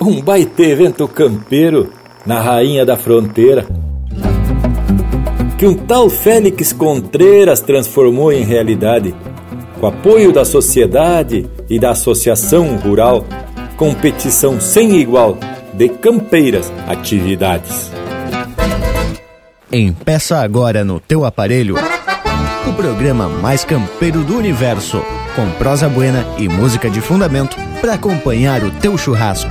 um baita evento campeiro na Rainha da Fronteira. Que um tal Félix Contreiras transformou em realidade, com apoio da sociedade e da Associação Rural, competição sem igual de campeiras atividades. Empeça agora no teu aparelho o programa mais campeiro do universo, com prosa buena e música de fundamento para acompanhar o teu churrasco.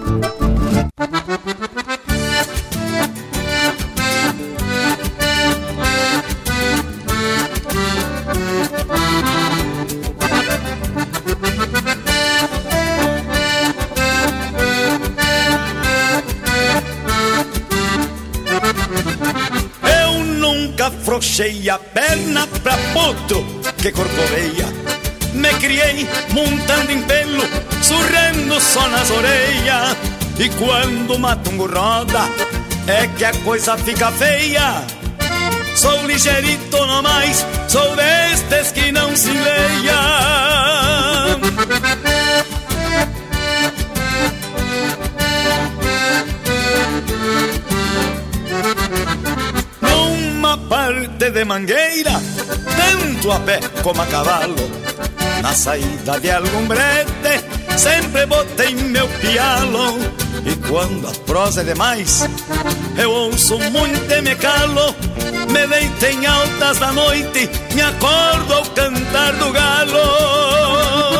Afrouxei a perna pra potro que corcoveia. Me criei montando em pelo, surrando só nas orelhas. E quando o matungo roda, é que a coisa fica feia. Sou ligeirito no mais, sou destes que não se leia. De mangueira, tanto a pé como a cavalo. Na saída de algum brete, sempre botei meu pialo. E quando a prosa é demais, eu ouço muito e me calo. Me deito em altas da noite, me acordo ao cantar do galo.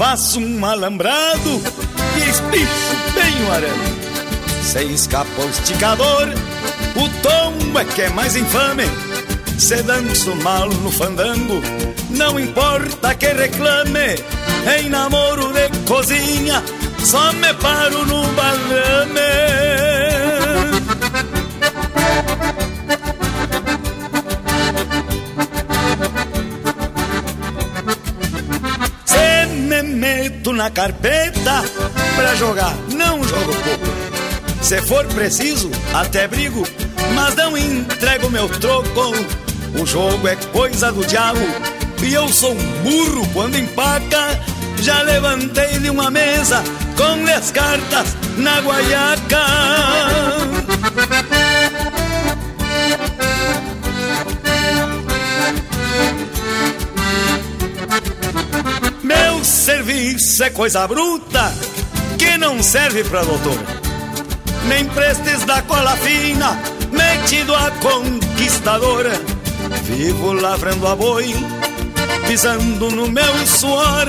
Faço um alambrado e espicho bem o arame, se escapa o esticador, o tombo é que é mais infame. Se danço mal no fandango, não importa que reclame. Em namoro de cozinha, só me paro no balame. Na carpeta pra jogar, não jogo pouco. Se for preciso, até brigo, mas não entrego meu troco. O jogo é coisa do diabo e eu sou um burro quando empaca. Já levantei de uma mesa com as cartas na guaiaca. Serviço é coisa bruta que não serve pra doutor. Nem prestes da cola fina, metido a conquistadora. Vivo lavrando a boi, pisando no meu suor,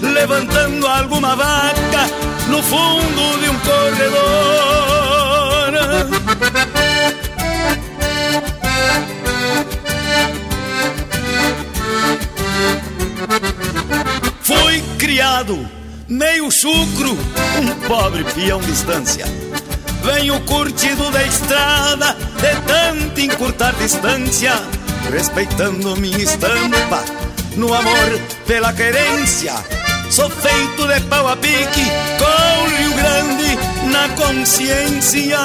levantando alguma vaca no fundo de um corredor. Meio chucro, um pobre peão distância. Venho curtido da estrada, de tanto encurtar distância, respeitando minha estampa, no amor pela querência. Sou feito de pau a pique, com o Rio Grande na consciência.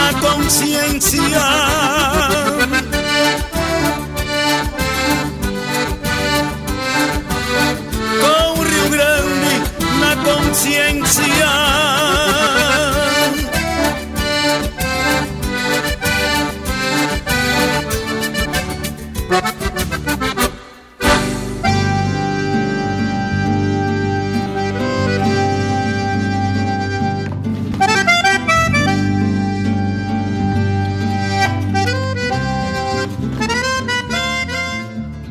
Na consciência. Com o Rio Grande na consciência.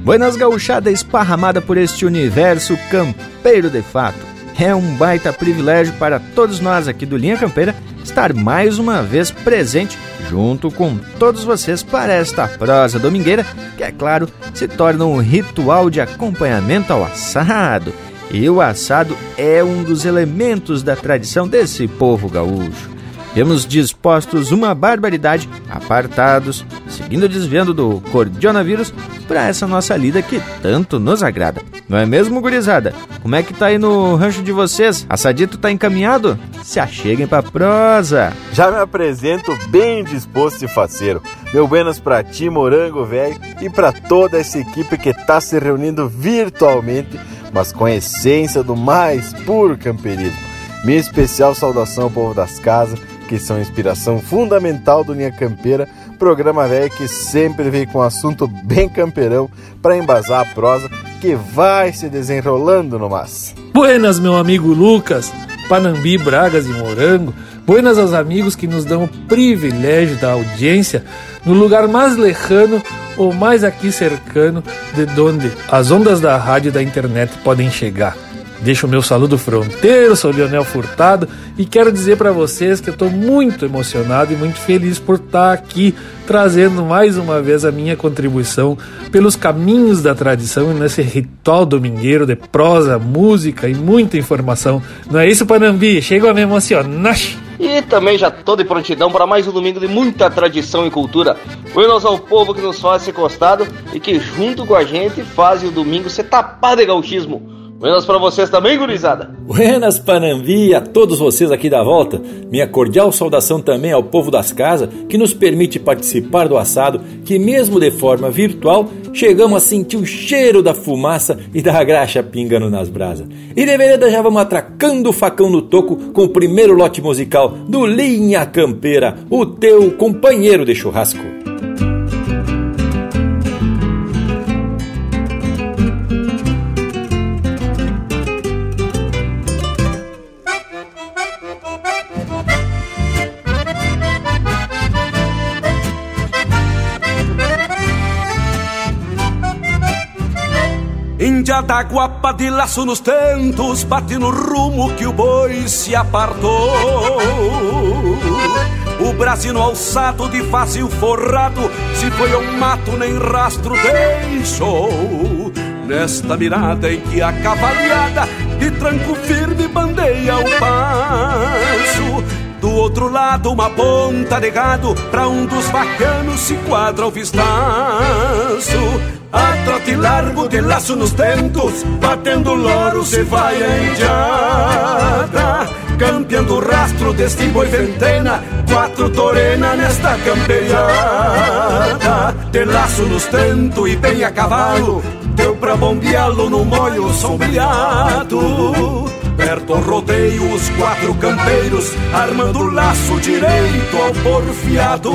Buenas gauchada esparramada por este universo campeiro de fato. É um baita privilégio para todos nós aqui do Linha Campeira estar mais uma vez presente junto com todos vocês para esta prosa domingueira, que é claro, se torna um ritual de acompanhamento ao assado. E o assado é um dos elementos da tradição desse povo gaúcho. Temos dispostos uma barbaridade, apartados, seguindo desviando do coronavírus para essa nossa lida que tanto nos agrada. Não é mesmo, gurizada? Como é que tá aí no rancho de vocês? Assadito tá encaminhado? Se acheguem pra prosa! Já me apresento bem disposto e faceiro. Meu buenas pra ti, morango velho, e para toda essa equipe que tá se reunindo virtualmente, mas com a essência do mais puro camperismo. Minha especial saudação ao povo das casas, que são inspiração fundamental do Linha Campeira, programa velho que sempre vem com um assunto bem campeirão para embasar a prosa que vai se desenrolando no mas. Buenas, meu amigo Lucas, Panambi, Bragas e Morango. Buenas aos amigos que nos dão o privilégio da audiência no lugar mais lejano ou mais aqui cercano de onde as ondas da rádio e da internet podem chegar. Deixo o meu saludo fronteiro, sou Leonel Furtado e quero dizer para vocês que eu estou muito emocionado e muito feliz por estar aqui trazendo mais uma vez a minha contribuição pelos caminhos da tradição nesse ritual domingueiro de prosa, música e muita informação. Não é isso, Panambi? Chego a me emocionar. E também já estou de prontidão para mais um domingo de muita tradição e cultura. Buenos ao povo que nos faz esse costado e que junto com a gente faz o domingo ser tapado de gauchismo. Buenas para vocês também, gurizada. Buenas, Panambi, a todos vocês aqui da volta. Minha cordial saudação também ao povo das casas que nos permite participar do assado, que mesmo de forma virtual, chegamos a sentir o cheiro da fumaça e da graxa pingando nas brasas. E de vereda já vamos atracando o facão no toco com o primeiro lote musical do Linha Campeira, o teu companheiro de churrasco. Índia da guapa de laço nos tentos Bate no rumo que o boi se apartou. O Brasil no alçado de fácil forrado Se foi ao mato nem rastro deixou. Nesta mirada em que a cavalhada De tranco firme bandeia o passo. Do outro lado, uma ponta de gado, pra um dos bacanos se quadra o vistaço. A trote largo de laço nos tentos, batendo loro se vai a indiada. Campeando rastro deste boi ventena, quatro torena nesta camperiada. De laço nos tentos e bem a cavalo, deu pra bombeá-lo no molho sombreado. Perto ao rodeio os quatro campeiros, armando o laço direito ao porfiado.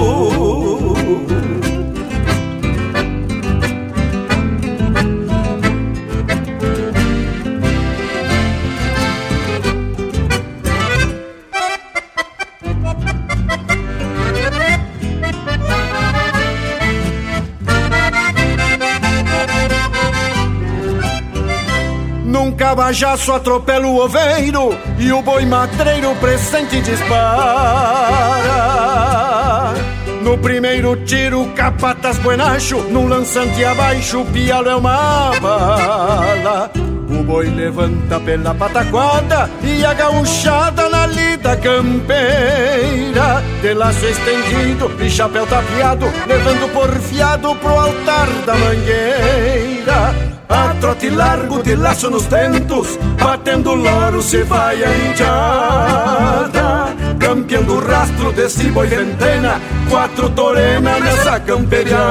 Cabajaço atropela o oveiro e o boi matreiro presente dispara. No primeiro tiro, capatas buenacho, no lançante abaixo, o pialo é uma bala. Boi levanta pela pataquada e a gauchada na lida campeira. De laço estendido e chapéu tapeado, levando porfiado pro altar da mangueira. A trote largo de laço nos tentos, batendo loro se vai a indiada. Campeando o rastro desse boi ventena, quatro torena nessa camperiada.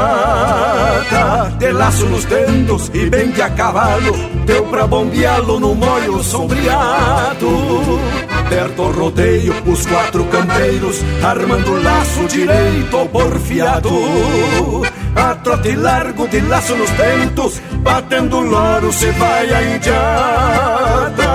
De laço nos tentos e bem de a cavalo, deu pra bombeá-lo no molho sombreado. Perto rodeio, os quatro campeiros, armando laço direito porfiado a trote largo de laço nos tentos, batendo loro se vai a indiada.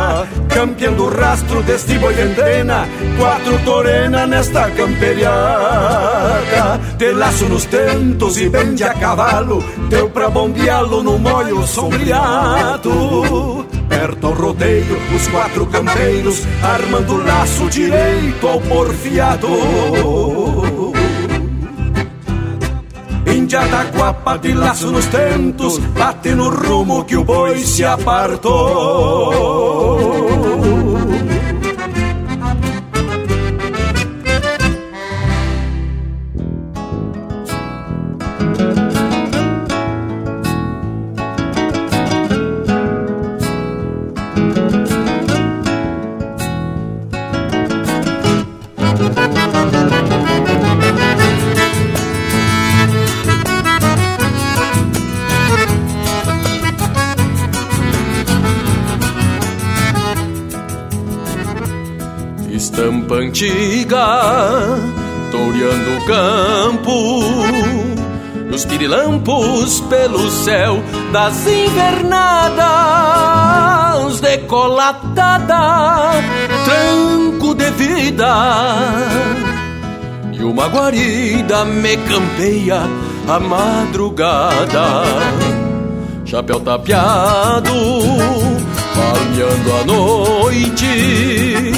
Campeando o rastro deste boi ventena, quatro torena nesta camperiada. De laço nos tentos e vende a cavalo, deu pra bombeá-lo no molho sombreado. Perto ao rodeio, os quatro campeiros, armando o laço direito ao porfiado índia da guapa de laço nos tentos Bate no rumo que o boi se apartou estampa antiga, toureando o campo, nos pirilampos pelo céu das invernadas, decolatada, tranco de vida, e uma guarida me campeia a madrugada. Chapéu tapeado, palmeando a noite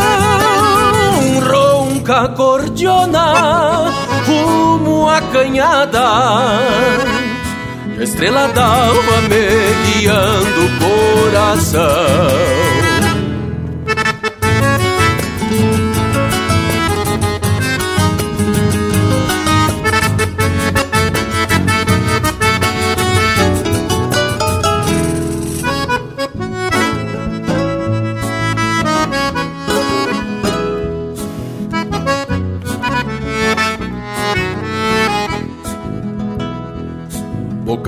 verão ronca cordiona rumo à canhada. Estrela d'alva me guiando o coração.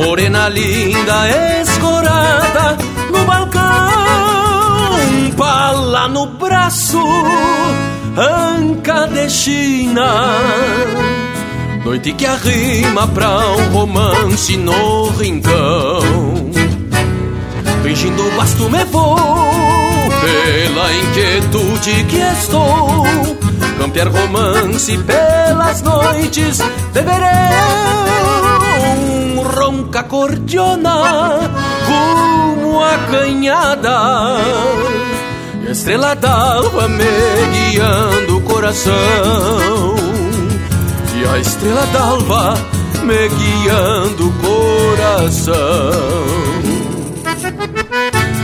Morena linda, escorada no balcão, pala no braço, anca de China. Noite que arrima pra um romance no rincão. Fingindo o basto me vou, pela inquietude que estou. Campear romance pelas noites verão ronca cordiona rumo à canhada e a estrela d'alva me guiando o coração. E a estrela d'alva me guiando o coração.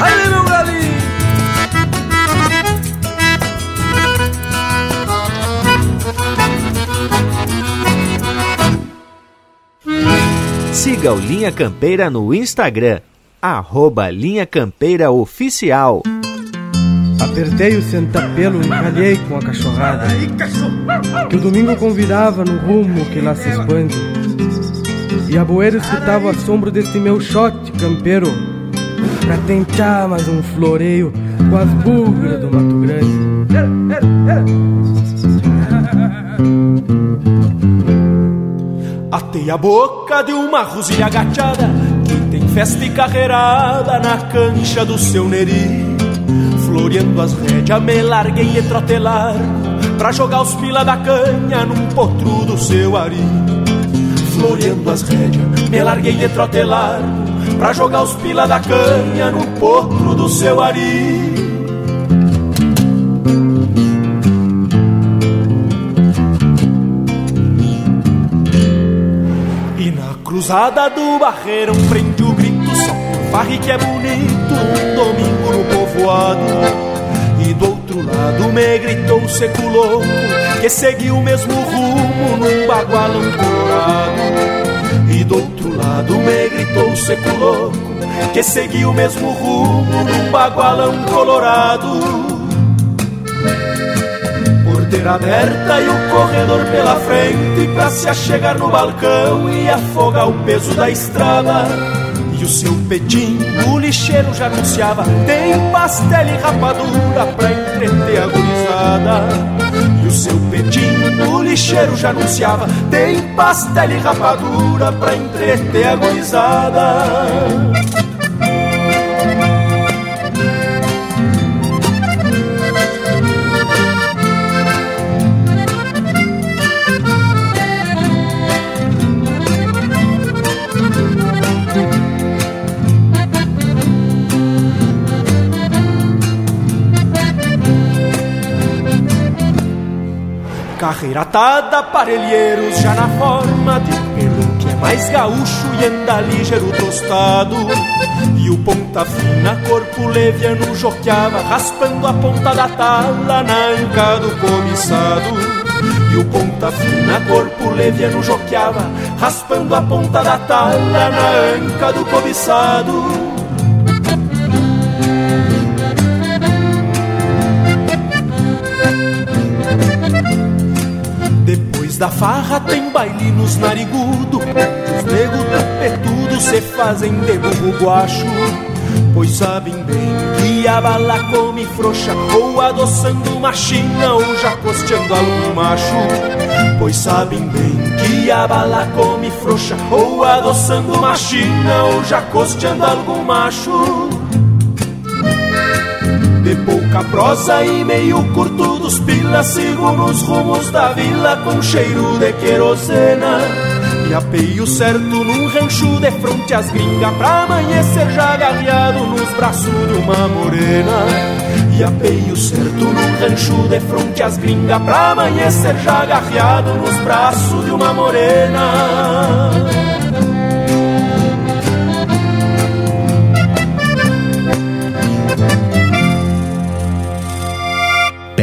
Aí meu galinho Siga o Linha Campeira no Instagram, arroba Linha Campeira Oficial. Apertei o sentapelo e calhei com a cachorrada Que o domingo convidava no rumo que lá se expande E a boeira escutava o assombro desse meu shot campeiro Pra tentar mais um floreio com as bugras do Mato Grande Atei a boca de uma rosilha agachada Que tem festa e carreirada na cancha do seu neri. Floreando as rédeas me larguei de trotelar Pra jogar os pila da canha num potro do seu ari. Floreando as rédeas me larguei de trotelar Pra jogar os pila da canha num potro do seu ari cruzada do barreirão prende o grito só Farre que é bonito um domingo no povoado. E do outro lado me gritou o seco louco Que seguiu o mesmo rumo num bagualão colorado E do outro lado me gritou seco louco Que seguiu o mesmo rumo num bagualão colorado Porteira aberta e o corredor pela frente Pra se achegar no balcão e afogar o peso da estrada. E o seu pedim, o lixeiro já anunciava Tem pastel e rapadura pra entreter a gurizada. E o seu pedim, o lixeiro já anunciava Tem pastel e rapadura pra entreter a gurizada Carreira atada, parelheiros já na forma de pelo que é mais gaúcho e anda ligeiro tostado. E o ponta fina, corpo leviano, joqueava, raspando a ponta da tala na anca do cobiçado. E o ponta fina, corpo leviano, joqueava, raspando a ponta da tala na anca do cobiçado. Da farra tem baile nos narigudo Os nego tapetudo se fazem de burro guacho. Pois sabem bem que a bala come frouxa Ou adoçando uma china ou já costeando algum macho. Pois sabem bem que a bala come frouxa Ou adoçando uma china ou já costeando algum macho pouca prosa e meio curto dos pilas Sigo nos rumos da vila com cheiro de querosena. E apeio certo num rancho de fronte às gringas Pra amanhecer já agarreado nos braços de uma morena. E apeio certo num rancho de fronte às gringas Pra amanhecer já agarreado nos braços de uma morena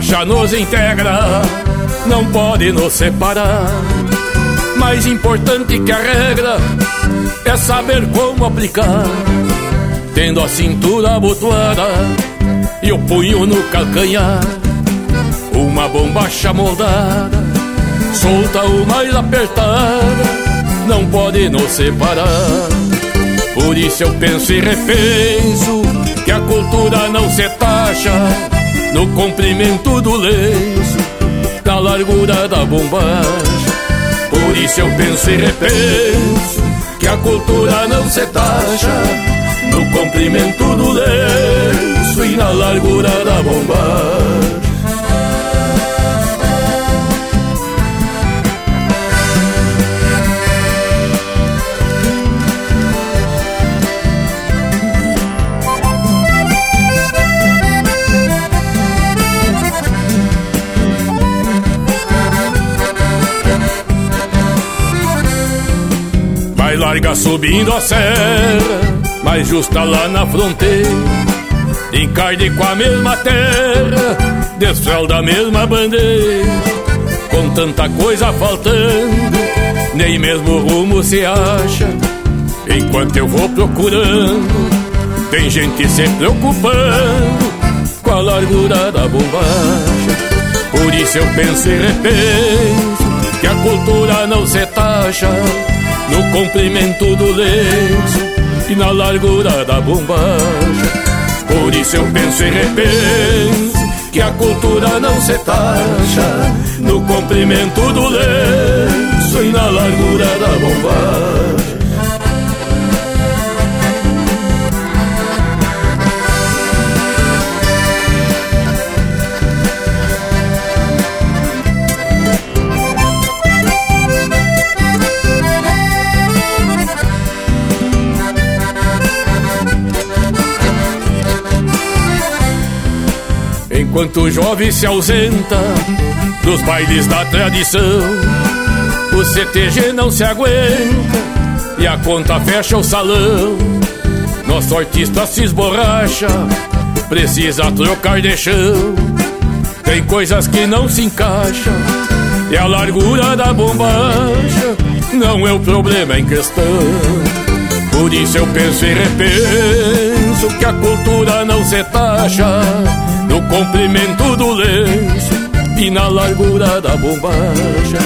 A bombacha nos integra, não pode nos separar. Mais importante que a regra é saber como aplicar. Tendo a cintura abotoada e o punho no calcanhar. Uma bombacha moldada, solta ou mais apertada, não pode nos separar. Por isso eu penso e repenso que a cultura não se taxa no comprimento do lenço, na largura da bombacha. Por isso eu penso e repenso que a cultura não se taxa no comprimento do lenço e na largura da bombacha. Larga subindo a serra, mais justa lá na fronteira. Encarde com a mesma terra, desfralda da mesma bandeira. Com tanta coisa faltando, nem mesmo rumo se acha. Enquanto eu vou procurando, tem gente se preocupando com a largura da bombacha. Por isso eu penso e repenso que a cultura não se taxa no comprimento do lenço e na largura da bombacha. Por isso eu penso e repenso que a cultura não se taxa no comprimento do lenço e na largura da bombacha. Enquanto o jovem se ausenta dos bailes da tradição, o CTG não se aguenta e a conta fecha o salão. Nosso artista se esborracha, precisa trocar de chão. Tem coisas que não se encaixam e a largura da bombacha não é o problema em questão. Por isso eu penso e repenso que a cultura não se taxa no comprimento do lenço e na largura da bombacha.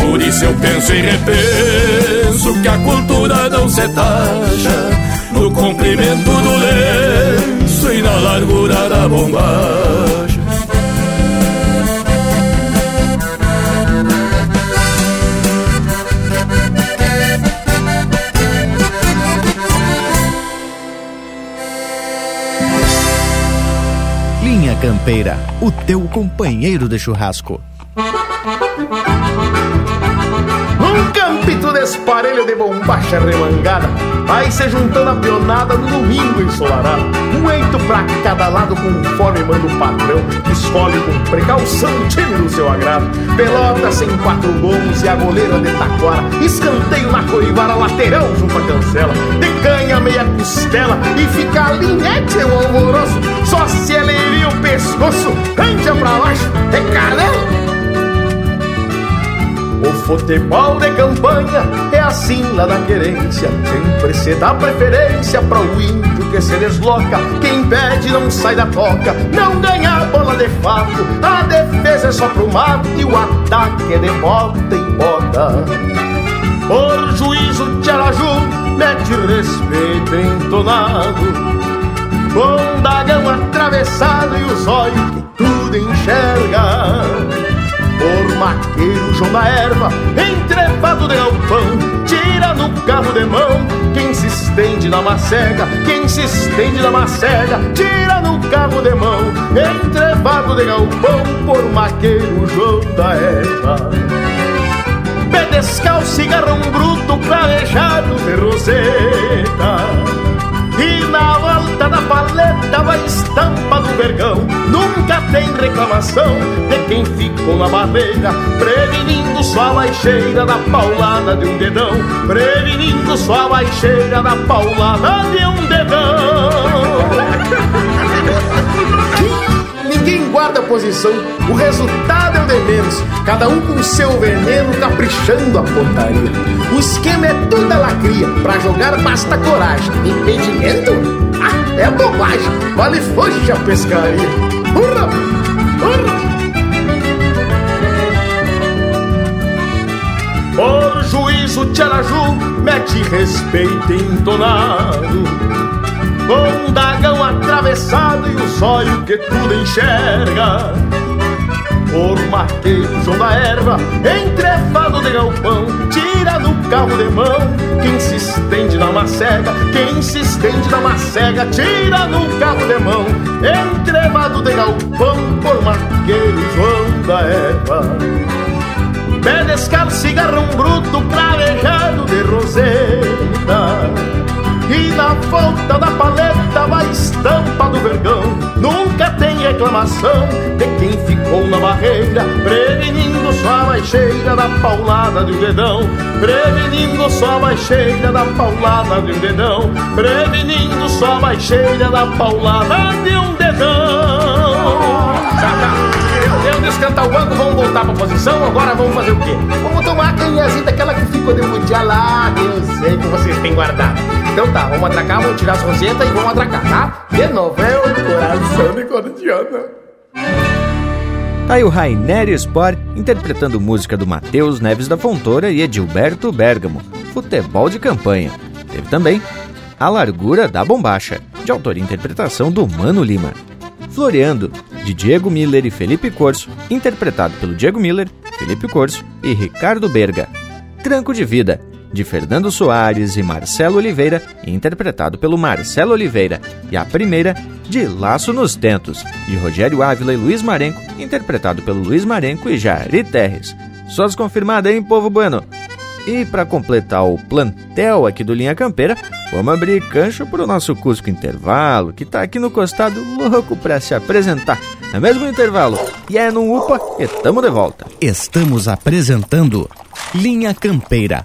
Por isso eu penso e repenso que a cultura não se taxa no comprimento do lenço e na largura da bombacha. Campeira, o teu companheiro de churrasco. Um campito de de bombacha remangada Vai se juntando a pionada no domingo ensolarado. Eito pra cada lado conforme manda o patrão Escolhe com precaução o time do seu agrado. Pelota sem quatro gomos e a goleira de taquara. Escanteio na coivara, lateral junto à cancela. De canha meia costela e fica a linhete o alvoroço Só se ele o pescoço, rancha pra baixo, é canela o futebol de campanha é assim lá da querência. Sempre se dá preferência para o índio que se desloca. Quem pede não sai da toca, não ganha a bola de fato. A defesa é só pro mato e o ataque é de bota em bota. Por juízo, Tcharaju mete respeito entonado. Com atravessado e os olhos que tudo enxerga. Por maqueiro João da Erva, entrevado de galpão, tira no carro de mão, quem se estende na macega, quem se estende na macega, tira no carro de mão, entrevado de galpão, por maqueiro João da Erva. Pé descalço, cigarrão bruto, cravejado de roseta e na volta da paleta vai estampa do vergão. Nunca tem reclamação de quem ficou na barreira Prevenindo sua baixeira da paulada de um dedão. Prevenindo sua baixeira da paulada de um dedão Ninguém guarda posição, o resultado é o de menos. Cada um com seu veneno, caprichando a pontaria. O esquema é toda lacria, pra jogar basta coragem. Impedimento? Ah, é bobagem, vale foge a pescaria. Hurra! Hurra! Por juízo, Tcharaju, mete respeito entonado um dagão atravessado e o zóio que tudo enxerga. Por marqueiro João da erva, entrevado de galpão, tira no carro de mão. Quem se estende na macega, quem se estende na macega, tira no carro de mão. Entrevado de galpão, por marqueiro João da erva. Pé descalço, cigarrão bruto, cravejado de roseta. E na volta da paleta vai estampa do vergão Nunca tem reclamação de quem ficou na barreira Prevenindo sua baixeira da paulada de um dedão Prevenindo sua baixeira da paulada de um dedão Prevenindo sua baixeira da paulada de um dedão Deu descantar o banco, vamos voltar pra posição. Agora vamos fazer o quê? Vamos tomar a canhazinha daquela que ficou de mundial lá. Eu sei que vocês têm guardado. Então tá, vamos atracar, vamos tirar as rosetas e vamos atracar, tá? De novo, é o coração de cordiana. Tá aí o Rainer Sport interpretando música do Matheus Neves da Fontoura e Edilberto Bergamo, Futebol de Campanha. Teve também A Largura da Bombacha, de autoria e interpretação do Mano Lima. Floreando, de Diego Miller e Felipe Corso, interpretado pelo Diego Miller, Felipe Corso e Ricardo Berga. Tranco de Vida, de Fernando Soares e Marcelo Oliveira, interpretado pelo Marcelo Oliveira, e a primeira, de Laço nos Tentos, de Rogério Ávila e Luiz Marenco, interpretado pelo Luiz Marenco e Jari Terres. Sós confirmada, hein, povo bueno? E para completar o plantel aqui do Linha Campeira, vamos abrir cancho para o nosso Cusco Intervalo, que está aqui no costado louco para se apresentar. é mesmo intervalo. E é no UPA e tamo de volta. Estamos apresentando Linha Campeira,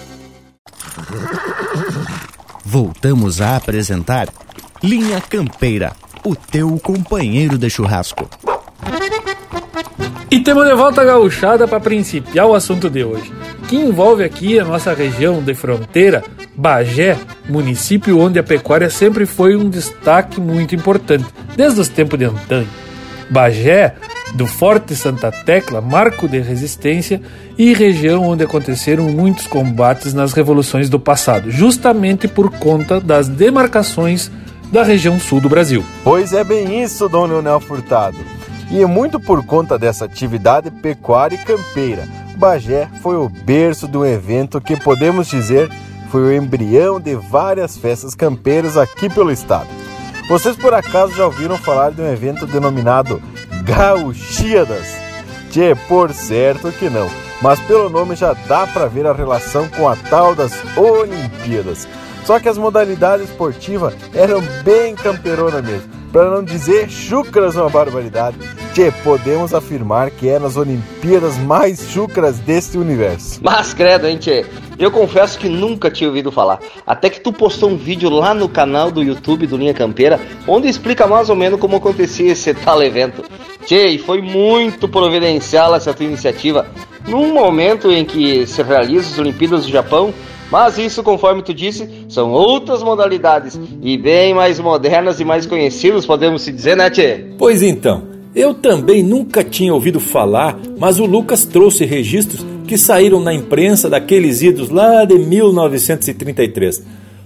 Voltamos a apresentar Linha Campeira, o teu companheiro de churrasco. E temos de volta a gauchada para principiar o assunto de hoje, que envolve aqui a nossa região de fronteira, Bagé, município onde a pecuária sempre foi um destaque muito importante, desde os tempos de antanho. Bagé do Forte Santa Tecla, marco de resistência e região onde aconteceram muitos combates nas revoluções do passado, justamente por conta das demarcações da região sul do Brasil. Pois é bem isso, Dom Leonel Furtado. E é muito por conta dessa atividade pecuária e campeira. Bagé foi o berço de um evento que podemos dizer foi o embrião de várias festas campeiras aqui pelo estado. Vocês por acaso já ouviram falar de um evento denominado Gauchíadas? Tchê, por certo que não, mas pelo nome já dá para ver a relação com a tal das Olimpíadas. Só que as modalidades esportivas eram bem camperona mesmo, para não dizer chucras uma barbaridade. Tchê, podemos afirmar que eram as Olimpíadas mais chucras deste universo. Mas credo, hein, Tchê? Eu confesso que nunca tinha ouvido falar. Até que tu postou um vídeo lá no canal do YouTube do Linha Campeira, onde explica mais ou menos como acontecia esse tal evento. Tchê, foi muito providencial essa tua iniciativa, num momento em que se realizam as Olimpíadas do Japão, mas isso, conforme tu disse, são outras modalidades e bem mais modernas e mais conhecidas, podemos se dizer, né, Tchê? Pois então, eu também nunca tinha ouvido falar, mas o Lucas trouxe registros que saíram na imprensa daqueles idos lá de 1933.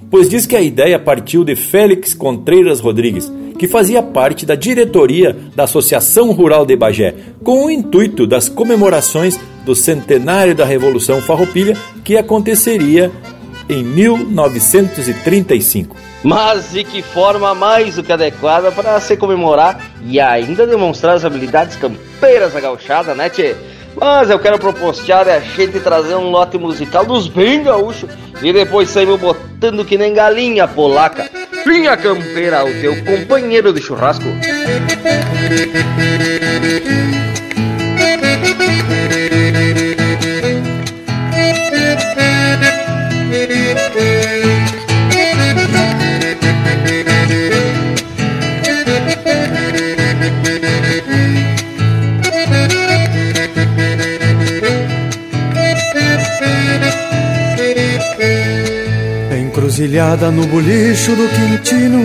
Pois diz que a ideia partiu de Félix Contreiras Rodrigues, que fazia parte da diretoria da Associação Rural de Bagé, com o intuito das comemorações do centenário da Revolução Farroupilha, que aconteceria em 1935. Mas de que forma mais do que adequada para se comemorar e ainda demonstrar as habilidades campeiras da gauchada, né, tchê? Mas eu quero propostear a gente trazer um lote musical dos bem gaúchos e depois saímos botando que nem galinha polaca. Linha Campeira, o teu companheiro de churrasco. Encruzilhada no bolicho do Quintino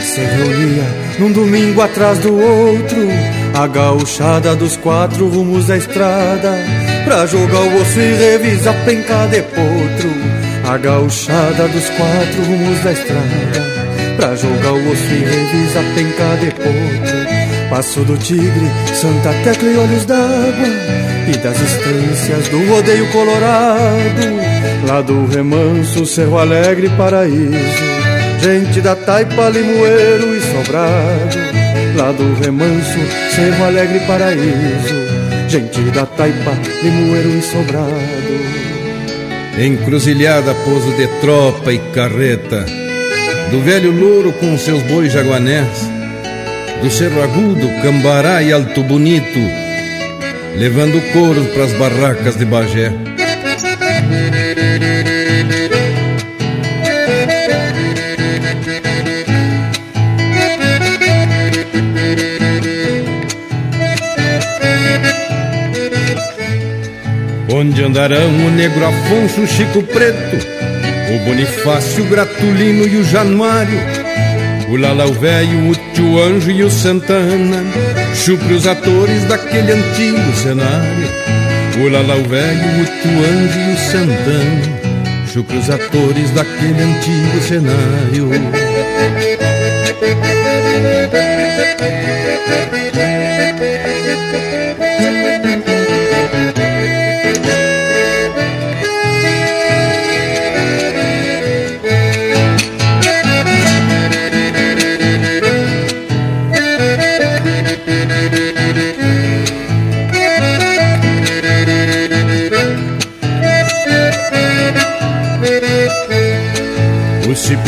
Se reunia num domingo atrás do outro A gauchada dos quatro rumos da estrada Pra jogar o osso e revisar penca de potro A gauchada dos quatro rumos da estrada Pra jogar o osso e revisar penca de potro Passo do Tigre, Santa Tecla e Olhos d'Água E das estâncias do rodeio colorado Lá do remanso, Cerro Alegre, Paraíso Gente da Taipa, Limoeiro e Sobrado Lá do remanso, Cerro Alegre, Paraíso Gente da Taipa, Limoeiro e Sobrado. Encruzilhada, pouso de tropa e carreta Do velho louro com seus bois jaguanés Do Cerro Agudo, Cambará e Alto Bonito Levando couro pras barracas de Bagé. Onde andarão o negro Afonso, o Chico Preto, o Bonifácio, o Gratulino e o Januário, o Lalau Velho, o Tio Anjo e o Santana, chupre os atores daquele antigo cenário. O Lalau Velho, o Tio Anjo e o Santana, chupre os atores daquele antigo cenário.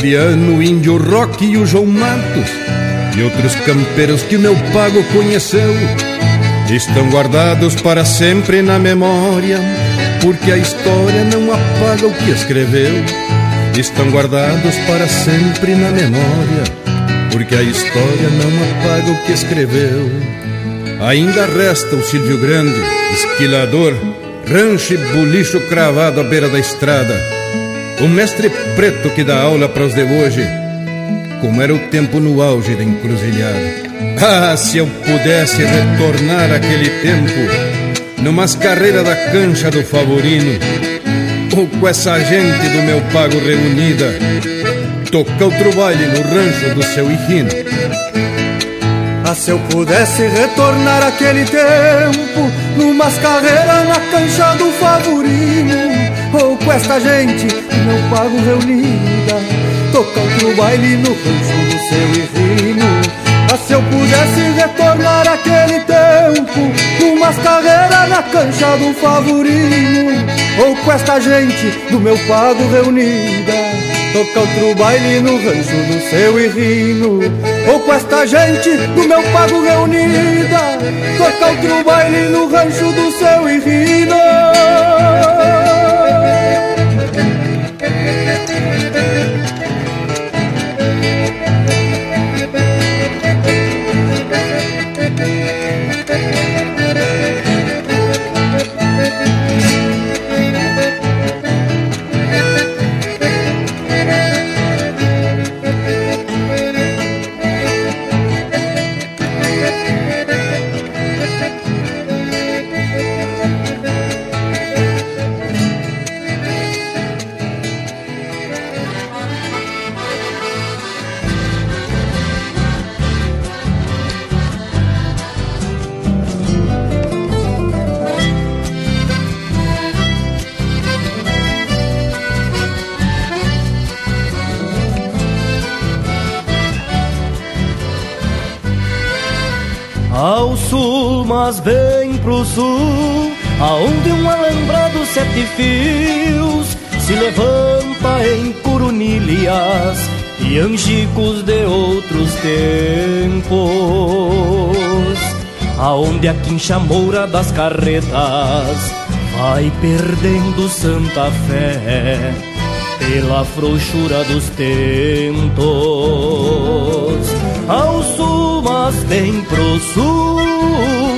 Cipriano, o Índio Rock e o João Matos e outros campeiros que o meu pago conheceu estão guardados para sempre na memória, porque a história não apaga o que escreveu. Estão guardados para sempre na memória, porque a história não apaga o que escreveu. Ainda resta o Silvio Grande, esquilador, rancho e bulicho cravado à beira da estrada o mestre preto que dá aula para os de hoje, como era o tempo no auge da encruzilhada. Ah, se eu pudesse retornar aquele tempo, numas carreiras da cancha do Favorino, ou com essa gente do meu pago reunida, tocar outro baile no rancho do seu Hino. Ah, se eu pudesse retornar aquele tempo, numas carreiras na cancha do Favorino, esta gente não pago reunida Tocando o baile no rancho do seu irrino Mas se eu pudesse retornar aquele tempo Numas carreiras na cancha do favorino Ou com esta gente do meu pago reunida Toca outro baile no rancho do seu irrino Ou com esta gente do meu pago reunida Toca outro baile no rancho do seu irrino mas bem pro sul, aonde um alambrado sete fios se levanta em coronilhas e angicos de outros tempos, aonde a quincha moura das carretas vai perdendo santa fé pela frouxura dos tentos. Ao sul, mas bem pro sul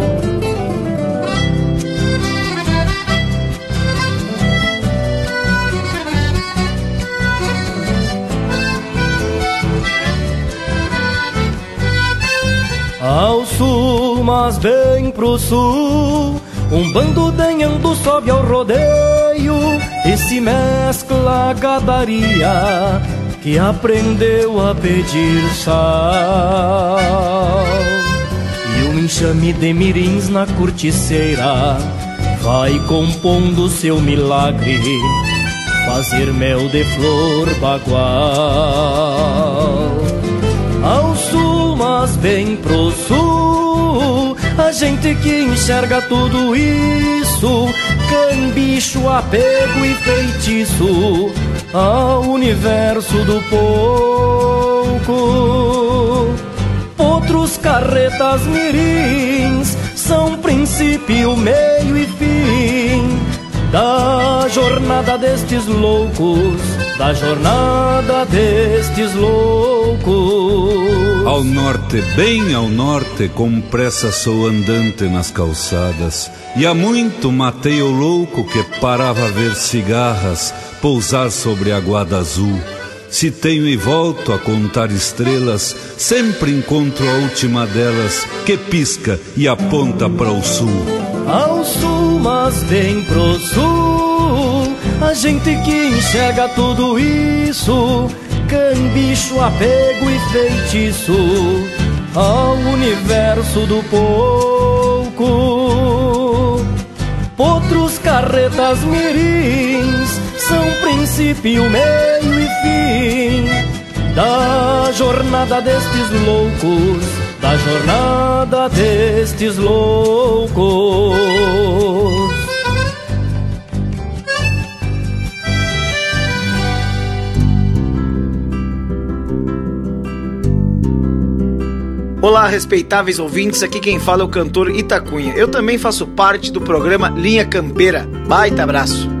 Ao sul, mas bem pro sul, um bando denhando sobe ao rodeio e se mescla a gadaria que aprendeu a pedir sal. E um enxame de mirins na corticeira vai compondo seu milagre, fazer mel de flor bagual. Mas bem pro sul. A gente que enxerga tudo isso, cambicho, apego e feitiço ao universo do pouco. Outros carretas mirins são princípio, meio e fim da jornada destes loucos da jornada destes loucos. Ao norte, bem ao norte, com pressa sou andante nas calçadas, e há muito matei o louco que parava a ver cigarras pousar sobre a guada azul. Se tenho e volto a contar estrelas, sempre encontro a última delas que pisca e aponta para o sul. Ao sul, mas bem pro sul, a gente que enxerga tudo isso, cambicho, apego e feitiço ao universo do pouco. Outros carretas mirins são princípio, meio e fim da jornada destes loucos, da jornada destes loucos. Olá, respeitáveis ouvintes, aqui quem fala é o cantor Itacunha. Eu também faço parte do programa Linha Campeira. Baita abraço!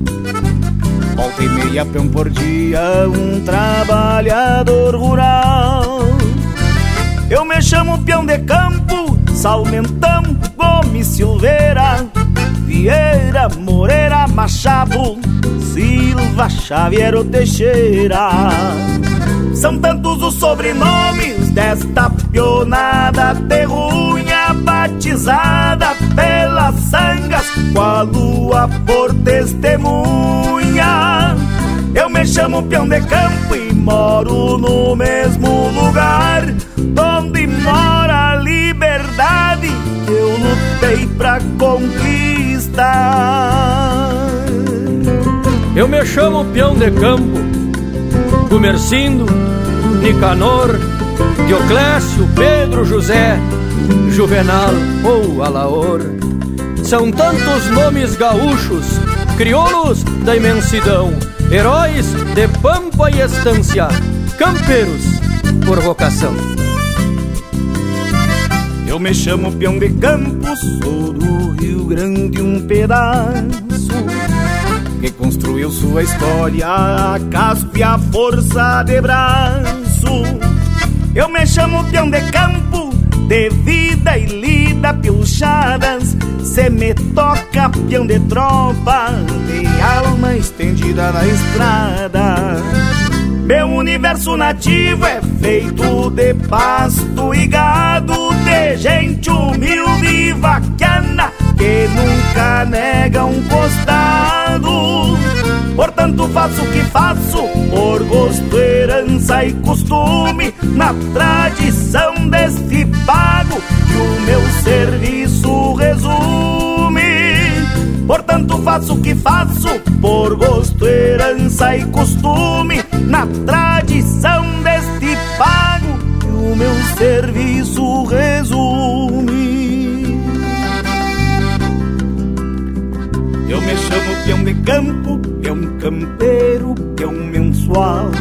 Volta e meia, peão por dia, um trabalhador rural. Eu me chamo peão de campo, Salmentão, Gomes Silveira, Vieira, Moreira, Machado, Silva, Xavier Teixeira. São tantos os sobrenomes desta pionada terrunha batizada pelas sangas, com a lua por testemunha. Eu me chamo peão de campo e moro no mesmo lugar onde mora a liberdade que eu lutei pra conquistar. Eu me chamo peão de campo, Gumercindo, Nicanor, Dioclésio, Pedro, José, Juvenal ou Alaor. São tantos nomes gaúchos, crioulos da imensidão, heróis de pampa e estância, campeiros por vocação. Eu me chamo peão de campo, sou do Rio Grande um pedaço que construiu sua história a casco e a força de braço. Eu me chamo peão de campo, de vida e lida pilchadas. Se me toca peão de tropa, de alma estendida na estrada. Meu universo nativo é feito de pasto e gado, de gente humilde e vaquiana que nunca nega um costado. Portanto, faço o que faço por gosto, herança e costume, na tradição deste pago que o meu serviço resume. Portanto, faço o que faço por gosto, herança e costume, na tradição deste pago que o meu serviço resume. Peão de campo, peão campeiro, peão mensual.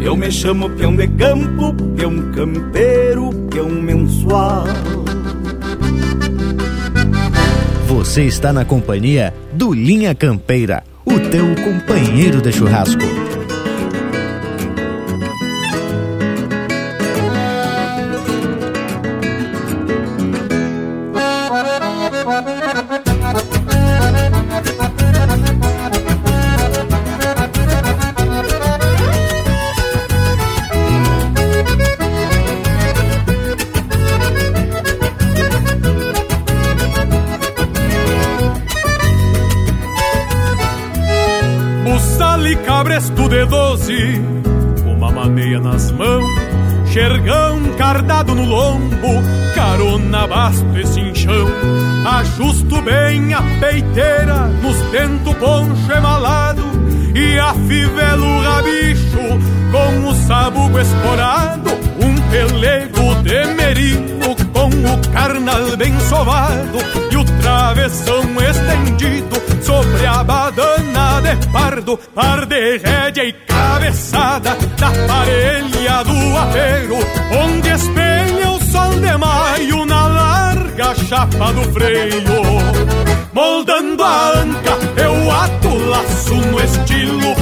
Eu me chamo peão de campo, peão campeiro, peão mensual. Você está na companhia do Linha Campeira, o teu companheiro de churrasco. Si, uma maneia nas mãos, xergão cardado no lombo, carona basto e cinchão. Ajusto bem a peiteira, nos tento poncho emalado, e afivelo o rabicho com o sabugo esporado, um pelego de merino com o carnal bem sovado e o travessão estendido sobre a badana de pardo, par de rédea e cabeçada da parelha do apeiro, onde espelha o sol de maio na larga chapa do freio. Moldando a anca, eu ato laço no estilo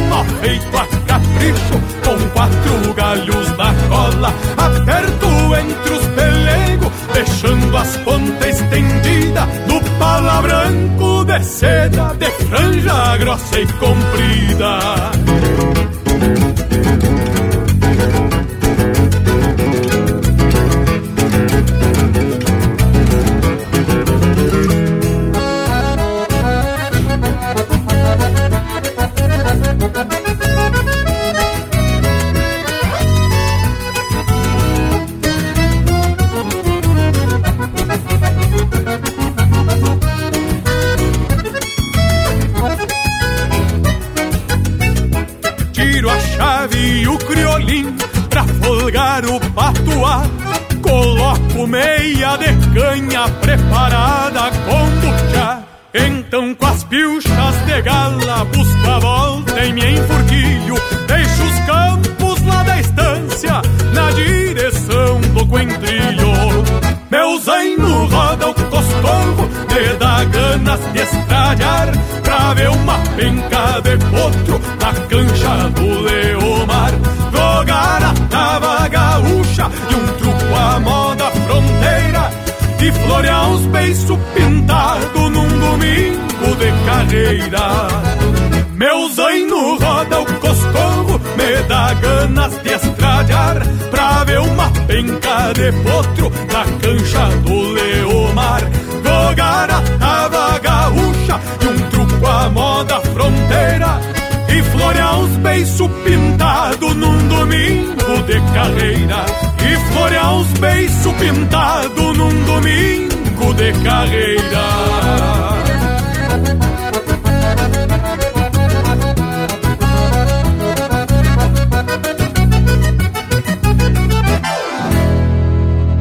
nó feito a capricho com quatro galhos na cola. Aperto entre os pelegos, deixando as pontas estendidas do pala branco de seda, de franja grossa e comprida. Meia de canha preparada com buchá. Então com as pilchas de gala busco a volta em me enfurquilho. Deixo os campos lá da estância na direção do coentrilho. Meu zaino roda o costorro, me dá ganas de estralhar Pra ver uma penca de potro na cancha do Leomar Jogar a tava gaúcha e um E florear uns beiços pintados num domingo de carreira meu zaino roda o coscorro, me dá ganas de estralhar Pra ver uma penca de potro na cancha do Leomar. Jogar a tava gaúcha e um truco à moda fronteira. E florear uns beiços pintados num domingo de carreira florear uns beiços pintados num domingo de carreira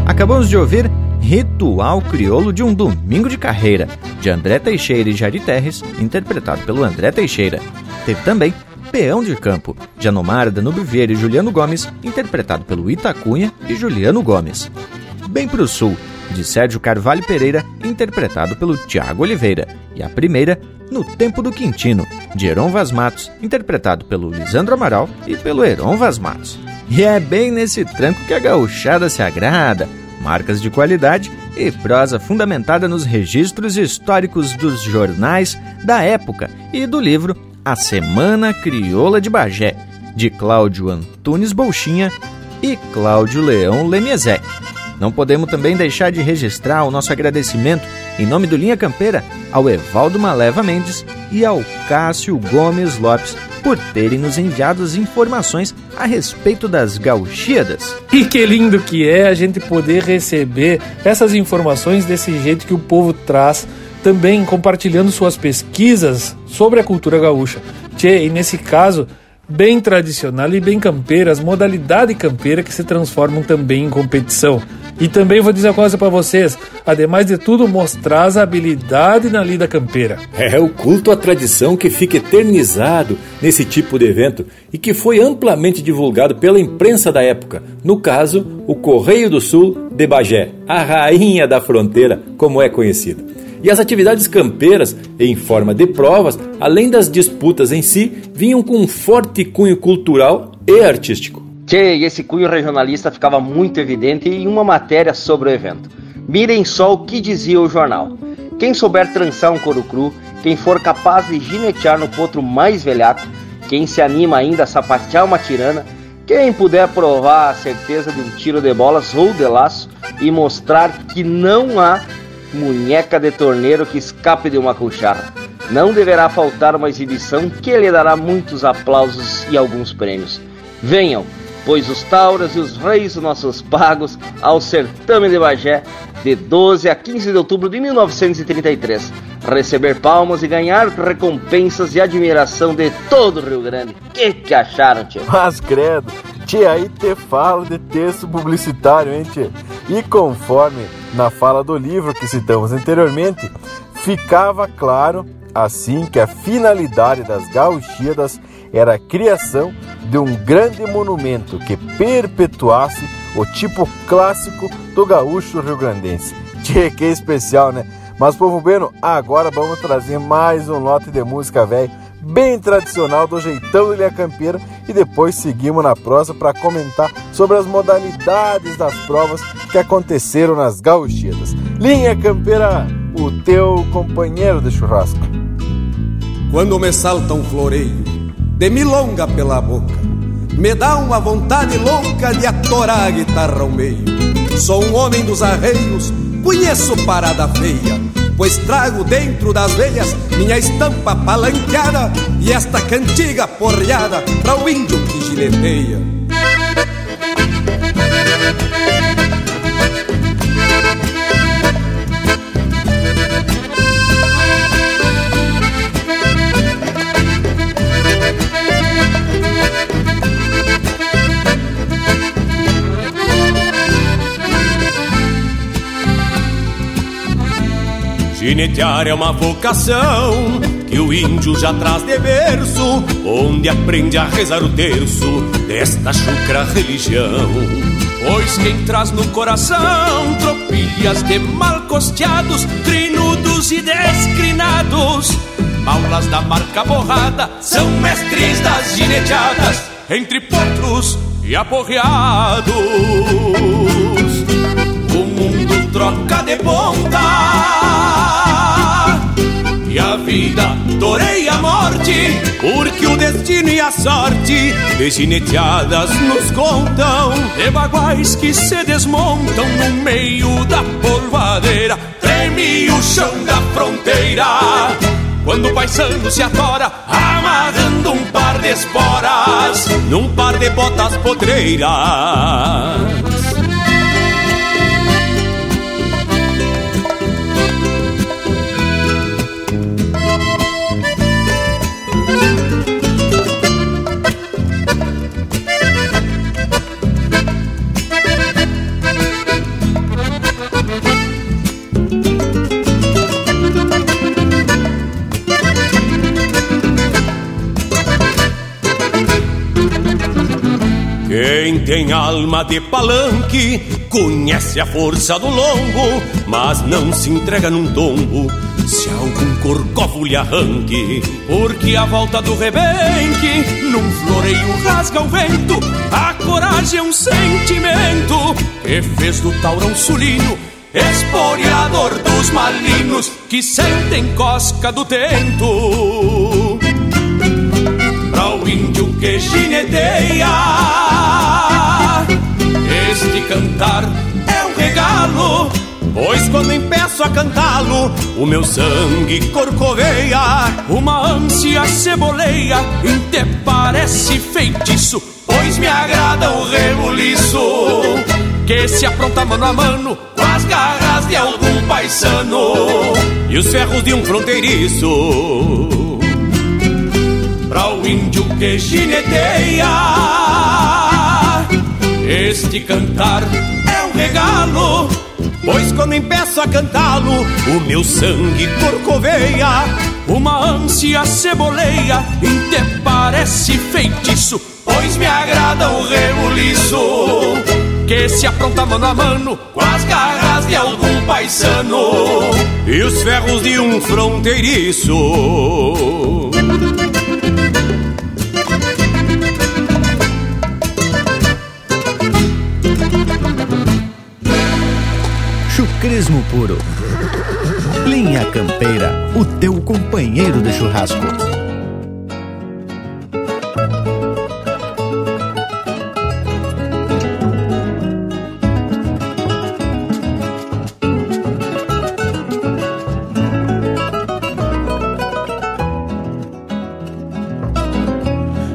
Acabamos de ouvir Ritual Crioulo de um Domingo de Carreira, de André Teixeira e Jari Terres, interpretado pelo André Teixeira. Teve também Peão de Campo, de Anomar Danube Vieira e Juliano Gomes, interpretado pelo Itacunha e Juliano Gomes. Bem pro Sul, de Sérgio Carvalho Pereira, interpretado pelo Tiago Oliveira. E a primeira, No Tempo do Quintino, de Heron Vaz Matos, interpretado pelo Lisandro Amaral e pelo Heron Vaz Matos. E é bem nesse tranco que a gauchada se agrada, marcas de qualidade e prosa fundamentada nos registros históricos dos jornais da época e do livro A Semana Crioula de Bagé, de Cláudio Antunes Bolchinha e Cláudio Leão Lemiezec. Não podemos também deixar de registrar o nosso agradecimento em nome do Linha Campeira ao Evaldo Maleva Mendes e ao Cássio Gomes Lopes por terem nos enviado as informações a respeito das gauchiadas. E que lindo que é a gente poder receber essas informações desse jeito que o povo traz, também compartilhando suas pesquisas sobre a cultura gaúcha. Tchê, e nesse caso, bem tradicional e bem campeira, as modalidades campeira que se transformam também em competição. E também vou dizer uma coisa para vocês, ademais de tudo, mostrar a habilidade na lida campeira. É o culto à tradição que fica eternizado nesse tipo de evento e que foi amplamente divulgado pela imprensa da época, no caso, o Correio do Sul de Bagé, a rainha da fronteira, como é conhecida. E as atividades campeiras, em forma de provas, além das disputas em si, vinham com um forte cunho cultural e artístico. Tchê, e esse cunho regionalista ficava muito evidente em uma matéria sobre o evento. Mirem só o que dizia o jornal. Quem souber trançar um couro cru, quem for capaz de ginetear no potro mais velhaco, quem se anima ainda a sapatear uma tirana, quem puder provar a certeza de um tiro de bolas ou de laço e mostrar que não há munheca de torneiro que escape de uma cucharra, não deverá faltar uma exibição que lhe dará muitos aplausos e alguns prêmios. Venham, pois os Tauras e os Reis nossos pagos ao certame de Bagé de 12 a 15 de outubro de 1933. Receber palmas e ganhar recompensas e admiração de todo o Rio Grande. Que que acharam, tio? Mas credo, tia, aí te falo de texto publicitário, hein, tia? E conforme na fala do livro que citamos anteriormente, ficava claro assim que a finalidade das gauchiadas era a criação de um grande monumento que perpetuasse o tipo clássico do gaúcho rio-grandense. Tchê, que especial, né? Mas, povo bueno, agora vamos trazer mais um lote de música velho, bem tradicional do jeitão do Ilha Campeira e depois seguimos na prosa para comentar sobre as modalidades das provas que aconteceram nas gauchiadas. Linha Campeira, o teu companheiro de churrasco. Quando me salta um floreio de milonga pela boca, me dá uma vontade louca de atorar a guitarra ao meio. Sou um homem dos arreios, conheço parada feia, pois trago dentro das veias minha estampa palanqueada e esta cantiga porreada para o índio que gileteia. Ginetear é uma vocação que o índio já traz de berço, onde aprende a rezar o terço desta chucra religião. Pois quem traz no coração tropilhas de mal costeados, trinudos e descrinados, maulas da marca borrada, são mestres das gineteadas, entre potros e aporreados. O mundo troca de ponta vida, torei a morte, porque o destino e a sorte de gineteadas nos contam. De baguais que se desmontam no meio da polvadeira, treme o chão da fronteira. Quando o paisano se atora, amarrando um par de esporas, num par de botas podreiras. Tem alma de palanque conhece a força do longo, mas não se entrega num tombo se algum corcovo lhe arranque. Porque a volta do rebenque, num floreio rasga o vento, a coragem é um sentimento que fez do taurão sulino esporeador dos malinos que sentem cosca do tento. Pra o índio que gineteia cantar é um regalo, pois quando empeço a cantá-lo, o meu sangue corcoveia, uma ânsia ceboleia, te parece feitiço, pois me agrada o rebuliço, que se apronta mano a mano com as garras de algum paisano e os ferros de um fronteiriço. Pra o índio que gineteia este cantar é um regalo, pois quando empeço a cantá-lo, o meu sangue corcoveia, uma ânsia ceboleia, te parece feitiço, pois me agrada o rebuliço, que se apronta mano a mano com as garras de algum paisano e os ferros de um fronteiriço. Puro. Linha Campeira, o teu companheiro de churrasco.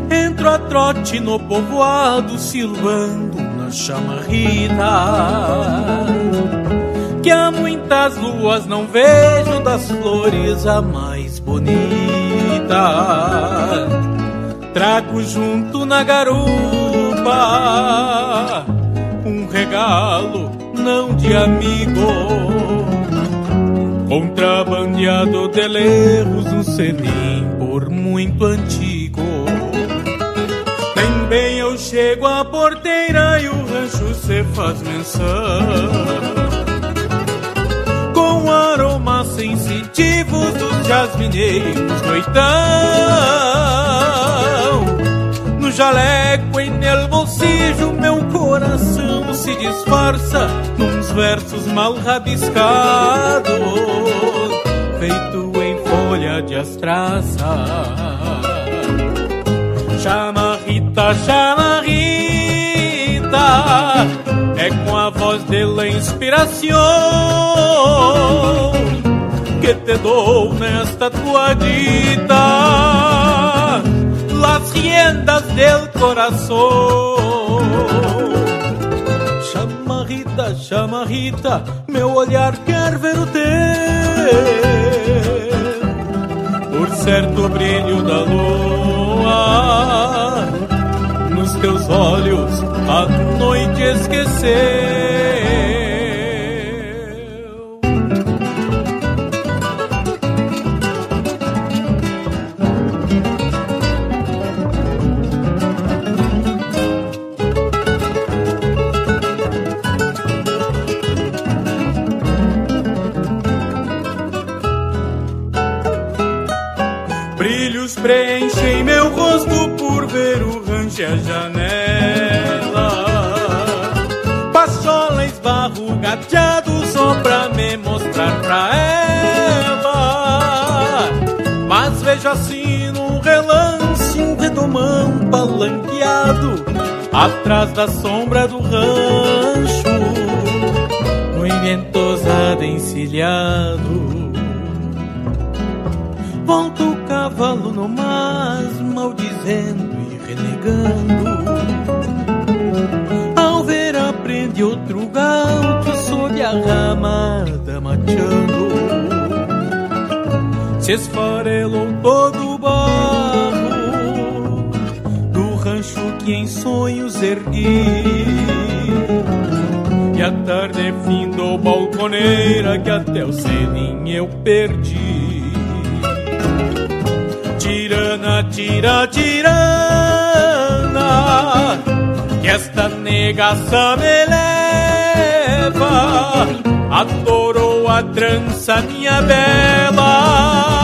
Entro a trote no povoado silvando na chamarrita que há muitas luas não vejo das flores a mais bonita. Trago junto na garupa um regalo não de amigo, contrabandeado de lerros, um selim por muito antigo. Também eu chego à porteira e o rancho se faz menção sensitivos dos jasmineiros noitão. No jaleco e no bolsillo meu coração se disfarça nos versos mal rabiscados, feito em folha de astraça. Chama Rita, chama Rita é com a voz dela inspiração que te dou nesta tua dita las riendas del coração. Chama Rita, chama Rita, meu olhar quer ver o teu. Por certo brilho da lua nos teus olhos a noite esquecer. Atrás da sombra do rancho, com inventosado encilhado. Volta o cavalo no mas, maldizendo e renegando. Ao ver aprende outro gaucho sob a ramada machando. Se esfarelou todo que em sonhos ergui. E a tarde findou balconeira que até o selim eu perdi. Tirana, tira, tirana, que esta negaça me leva. Adorou a trança, minha bela,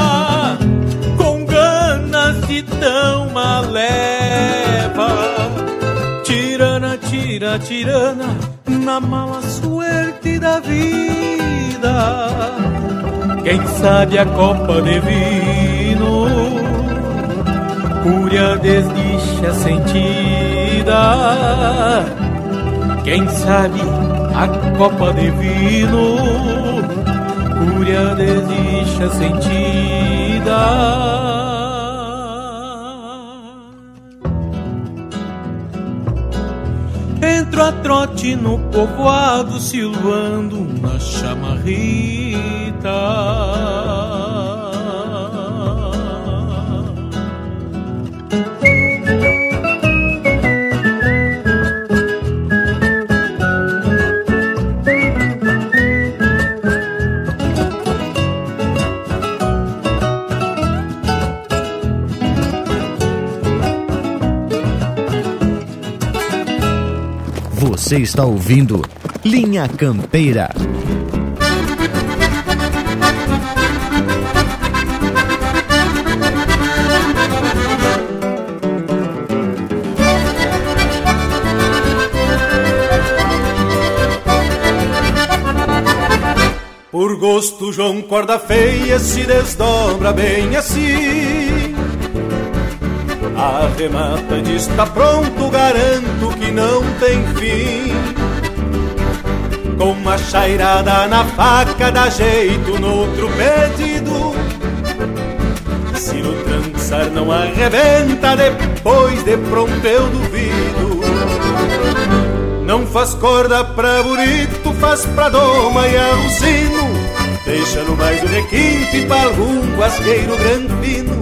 tira, tirana, na mala suerte da vida. Quem sabe a copa de vino cura desdicha sentida. Quem sabe a copa de vino cura desdicha sentida. No povoado silvando na chamarrita. Você está ouvindo Linha Campeira. gosto, João Corda Feia se desdobra bem assim. Arremata de está pronto, garanto não tem fim. Com uma chairada na faca, dá jeito no outro pedido. Se no trançar não arrebenta, depois de pronto eu duvido. Não faz corda pra bonito, faz pra doma e alucino. Deixa no mais o requinte pra algum guasqueiro granfino.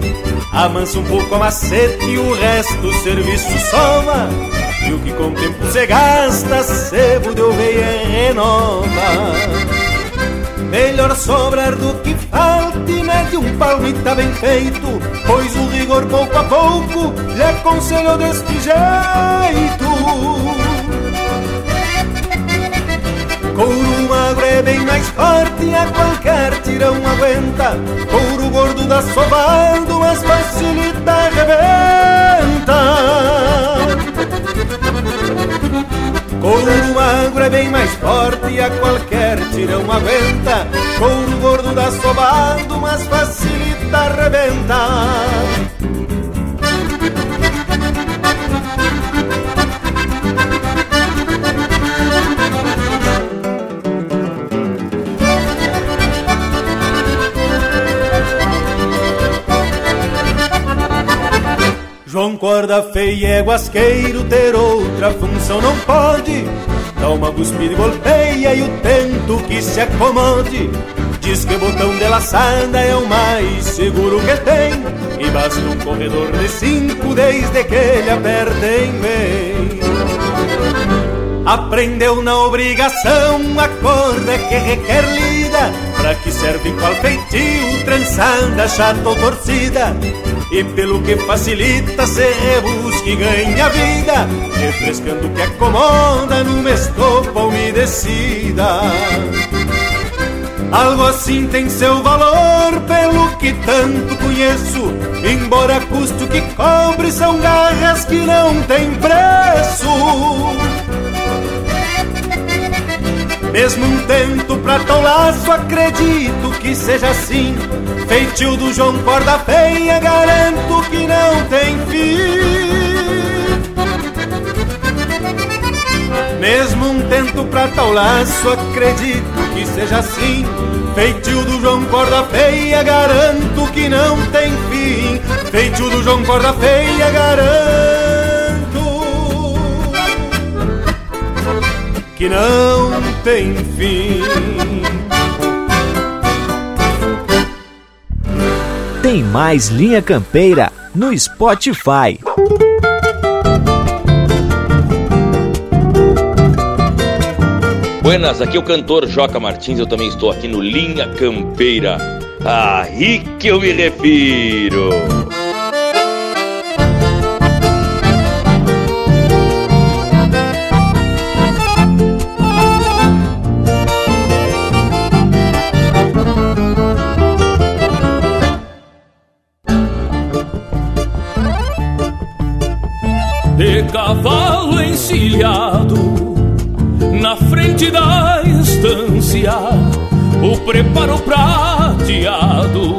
Amansa um pouco a macete e o resto o serviço soma. E o que com o tempo se gasta, sebo de oveia renova. Melhor sobrar do que falte, mete um palmita bem feito, pois o rigor pouco a pouco lhe aconselho deste jeito. Couro magro é bem mais forte, a qualquer tirão aguenta. Couro gordo dá sovado, mas facilita arrebenta. Couro magro é bem mais forte, a qualquer tirão aguenta. Couro gordo dá sovado, mas facilita arrebenta. João Corda Feia é guasqueiro, ter outra função não pode. Dá uma cuspida e golpeia e o tento que se acomode. Diz que o botão de laçada é o mais seguro que tem. E basta um corredor de cinco desde que ele aperta em bem. Aprendeu na obrigação a corda que requer Pra que serve qual feitio, trançada, chata ou torcida? E pelo que facilita, se rebusca e ganha vida. Refrescando o que acomoda numa estopa umedecida Algo assim tem seu valor, pelo que tanto conheço. Embora custe o que cobre, são garras que não têm preço mesmo um tento pra tão laço, acredito que seja assim. Feitio do João Corda Feia, garanto que não tem fim. Mesmo um tento pra tal laço, acredito que seja assim. Feitio do João Corda Feia, garanto que não tem fim. Feitio do João Corda Feia, garanto. que não tem fim. Tem mais Linha Campeira no Spotify. Buenas, aqui é o cantor Joca Martins, eu também estou aqui no Linha Campeira. Aí que eu me refiro. Encilhado na frente da estância, o preparo prateado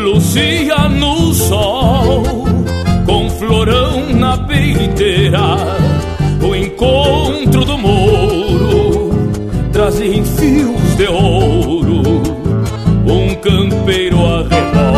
lucia no sol, com florão na peiteira, o encontro do mouro trazia em fios de ouro um campeiro. A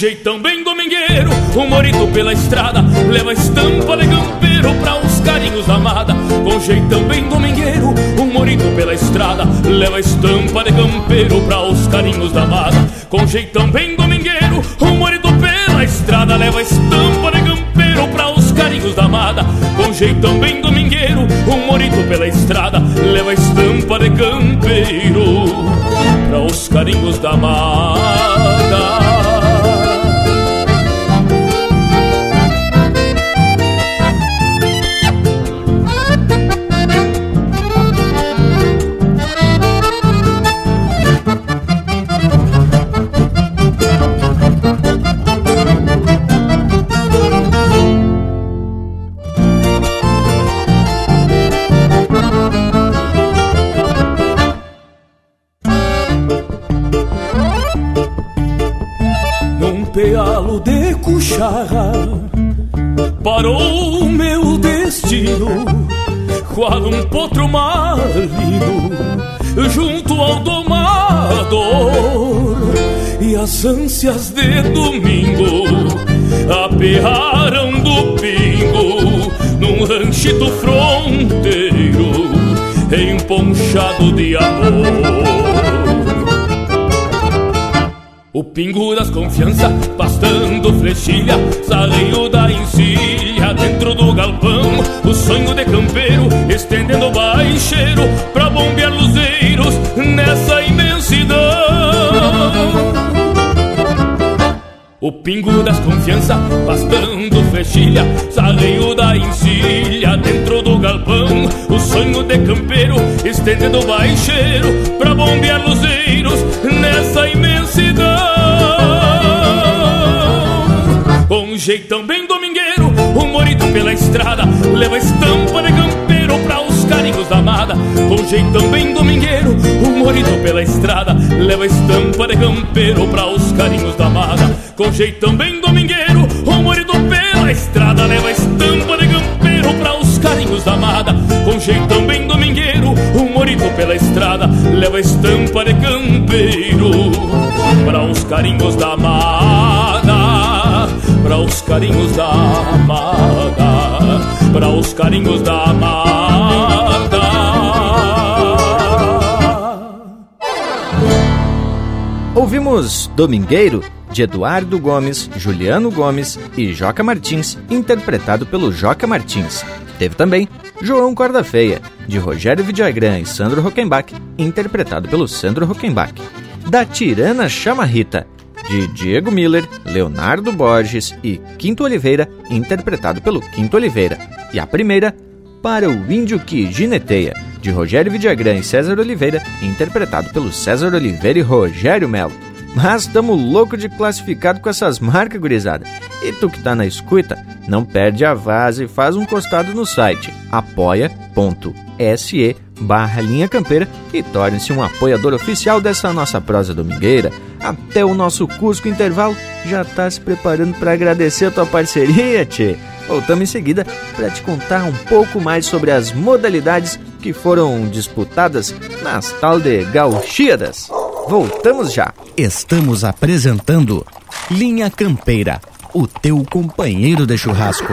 jeitão bem domingueiro Um morito pela estrada Leva estampa de campeiro pra os carinhos da amada Com jeitão bem domingueiro Um morito pela estrada Leva estampa de campeiro pra os carinhos da amada com jeitão bem domingueiro, um morito pela estrada leva estampa de campeiro pra os carinhos da amada. Com jeitão bem domingueiro, um morito pela estrada leva estampa de campeiro para os carinhos da amada. De cucharra parou meu destino qual um potro marido junto ao domador. E as ânsias de domingo aperraram do pingo num ranchito fronteiro emponchado de amor das confiança, pastando flechilha, saleio da encilha dentro do galpão. O sonho de campeiro, estendendo baixeiro pra bombear luzeiros nessa imensidão. O pingo das confiança, pastando flechilha, saleio da encilha dentro do galpão. O sonho de campeiro, estendendo baixeiro pra bombear luzeiros nessa imensidão. Com um jeitão bem domingueiro, um morito pela estrada, leva estampa de campeiro pra os carinhos da amada. Com um jeitão bem domingueiro, um morito pela estrada, leva estampa de campeiro pra os carinhos da amada. Com jeitão bem domingueiro, um morito pela estrada, leva estampa de campeiro pra os carinhos da amada. Com jeitão bem morito pela estrada, leva estampa de campeiro para os carinhos da amada, para os carinhos da amada, para os carinhos da amada. Ouvimos Domingueiro de Eduardo Gomes, Juliano Gomes e Joca Martins, interpretado pelo Joca Martins. Teve também João Corda Feia, de Rogério Vidagrã e Sandro Rockenbach, interpretado pelo Sandro Rockenbach. Da Tirana Chamarrita, de Diego Miller, Leonardo Borges e Quinto Oliveira, interpretado pelo Quinto Oliveira. E a primeira, Para o Índio que Gineteia, de Rogério Vidagrã e César Oliveira, interpretado pelo César Oliveira e Rogério Melo. Mas tamo louco de classificado com essas marcas, gurizada. E tu que tá na escuta, não perde a vaza e faz um costado no site apoia.se barra linha campeira e torne-se um apoiador oficial dessa nossa prosa domingueira. Até o nosso Cusco Intervalo já tá se preparando para agradecer a tua parceria, tchê. Voltamos em seguida para te contar um pouco mais sobre as modalidades que foram disputadas nas tal de gauchiadas. Voltamos já. Estamos apresentando Linha Campeira, o teu companheiro de churrasco.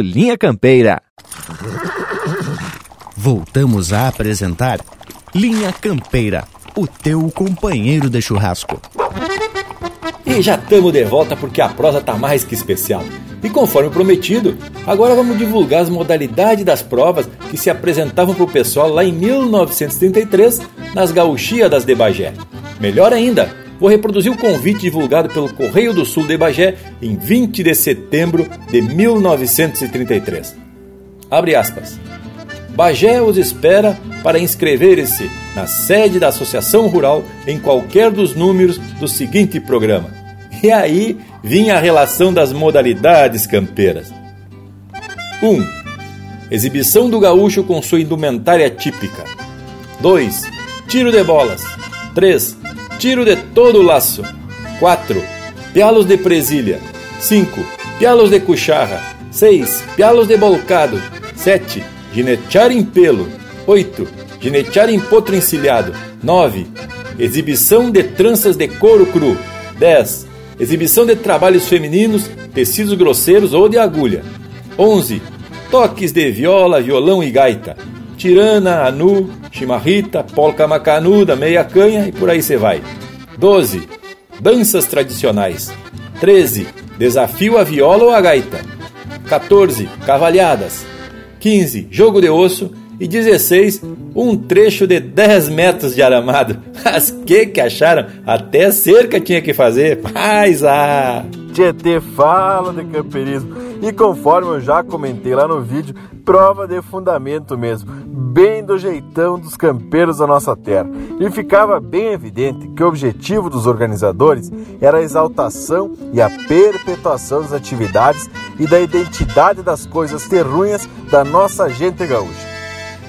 Linha Campeira. Voltamos a apresentar Linha Campeira, o teu companheiro de churrasco. E já estamos de volta porque a prosa tá mais que especial. E conforme prometido, agora vamos divulgar as modalidades das provas que se apresentavam para o pessoal lá em 1933 nas gauchiadas de Bagé. Melhor ainda, vou reproduzir o convite divulgado pelo Correio do Sul de Bagé em 20 de setembro de 1933. Abre aspas. Bagé os espera para inscrever-se na sede da Associação Rural em qualquer dos números do seguinte programa. E aí vinha a relação das modalidades campeiras. 1. Um, exibição do gaúcho com sua indumentária típica. 2. Tiro de bolas. 3. Tiro de todo o laço. 4. Pialos de presilha. 5. Pialos de cucharra. 6. Pialos de bolcado. 7. Ginetear em pelo. 8. Ginetear em potro encilhado. 9. Exibição de tranças de couro cru. 10. Exibição de trabalhos femininos, tecidos grosseiros ou de agulha. 11. Toques de viola, violão e gaita. Tirana, anu, chimarrita, polca macanuda, meia canha e por aí você vai. 12. Danças tradicionais. 13. Desafio a viola ou a gaita. 14. Cavalhadas. 15. Jogo de osso. E 16. Um trecho de 10 metros de aramado. As que que acharam? Até cerca tinha que fazer. Mas ah! Tietê fala de camperismo. E conforme eu já comentei lá no vídeo, prova de fundamento mesmo, bem do jeitão dos campeiros da nossa terra. E ficava bem evidente que o objetivo dos organizadores era a exaltação e a perpetuação das atividades e da identidade das coisas terrunhas da nossa gente gaúcha.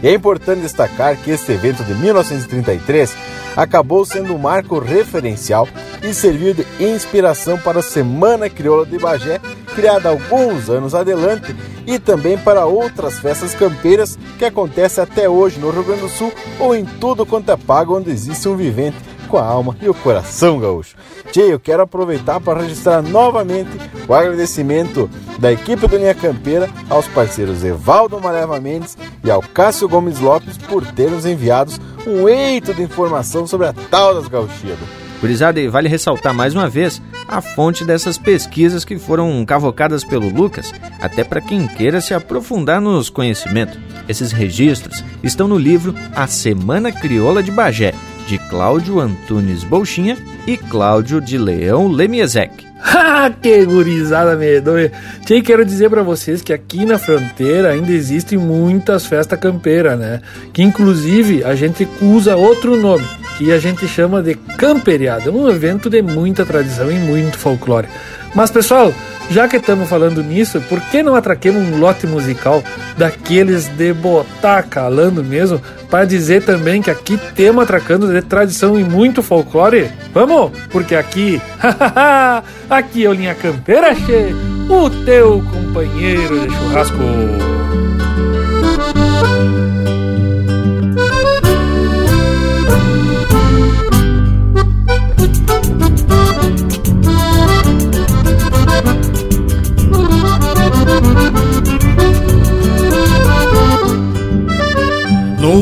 E é importante destacar que este evento de 1933 acabou sendo um marco referencial e serviu de inspiração para a Semana Crioula de Bagé, criada alguns anos adelante, e também para outras festas campeiras que acontecem até hoje no Rio Grande do Sul ou em tudo quanto é pago onde existe um vivente com a alma e o coração gaúcho. Tchê, eu quero aproveitar para registrar novamente o agradecimento da equipe do Linha Campeira aos parceiros Evaldo Mareva Mendes e ao Cássio Gomes Lopes por ter nos enviados um eito de informação sobre a tal das gauchiadas. Gurizada, e vale ressaltar mais uma vez a fonte dessas pesquisas que foram cavocadas pelo Lucas, até para quem queira se aprofundar nos conhecimentos. Esses registros estão no livro A Semana Crioula de Bagé, de Cláudio Antunes Bolchinha e Cláudio de Leão Lemiezek. Ah, que gurizada medonha! Tchê, quero dizer para vocês que aqui na fronteira ainda existem muitas festas campeiras, né? Que inclusive a gente usa outro nome, que a gente chama de camperiada, um evento de muita tradição e muito folclore. Mas pessoal, já que estamos falando nisso, por que não atraquemos um lote musical daqueles de botar calando mesmo, para dizer também que aqui temos atracando de tradição e muito folclore? Vamos? Porque aqui, aqui é o Linha Campeira, che, o teu companheiro de churrasco.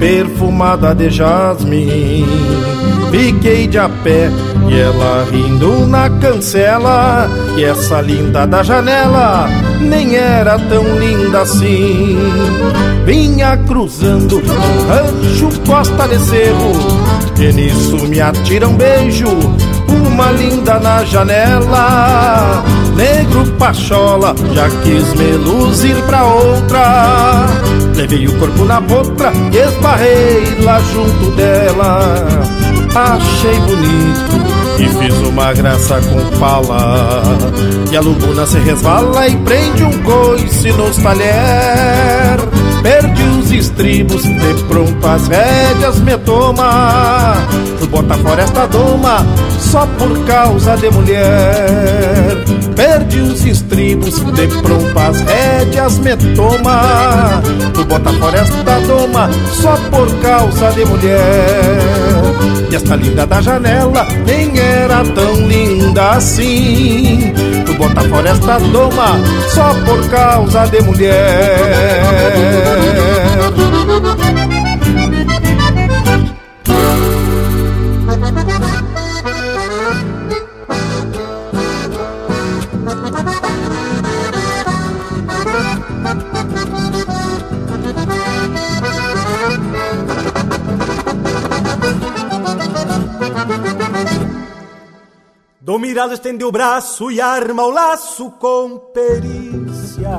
perfumada de jasmim. Fiquei de a pé e ela rindo na cancela. E essa linda da janela nem era tão linda assim. Vinha cruzando um rancho costa de cerro E nisso me atira um beijo Uma linda na janela. Negro pachola, já quis me luzir pra outra Levei o corpo na potra e esbarrei lá junto dela. Achei bonito e fiz uma graça com pala E a lubuna se resvala e prende um coice nos talher Perdi os estribos, de pronto as rédeas me toma. Tu bota fora esta doma só por causa de mulher. Perdi os estribos, de pronto as rédeas me toma. Tu bota fora esta doma só por causa de mulher. E esta linda da janela nem era tão linda assim bota fora esta doma só por causa de mulher Do mirado estende o braço e arma o laço com perícia.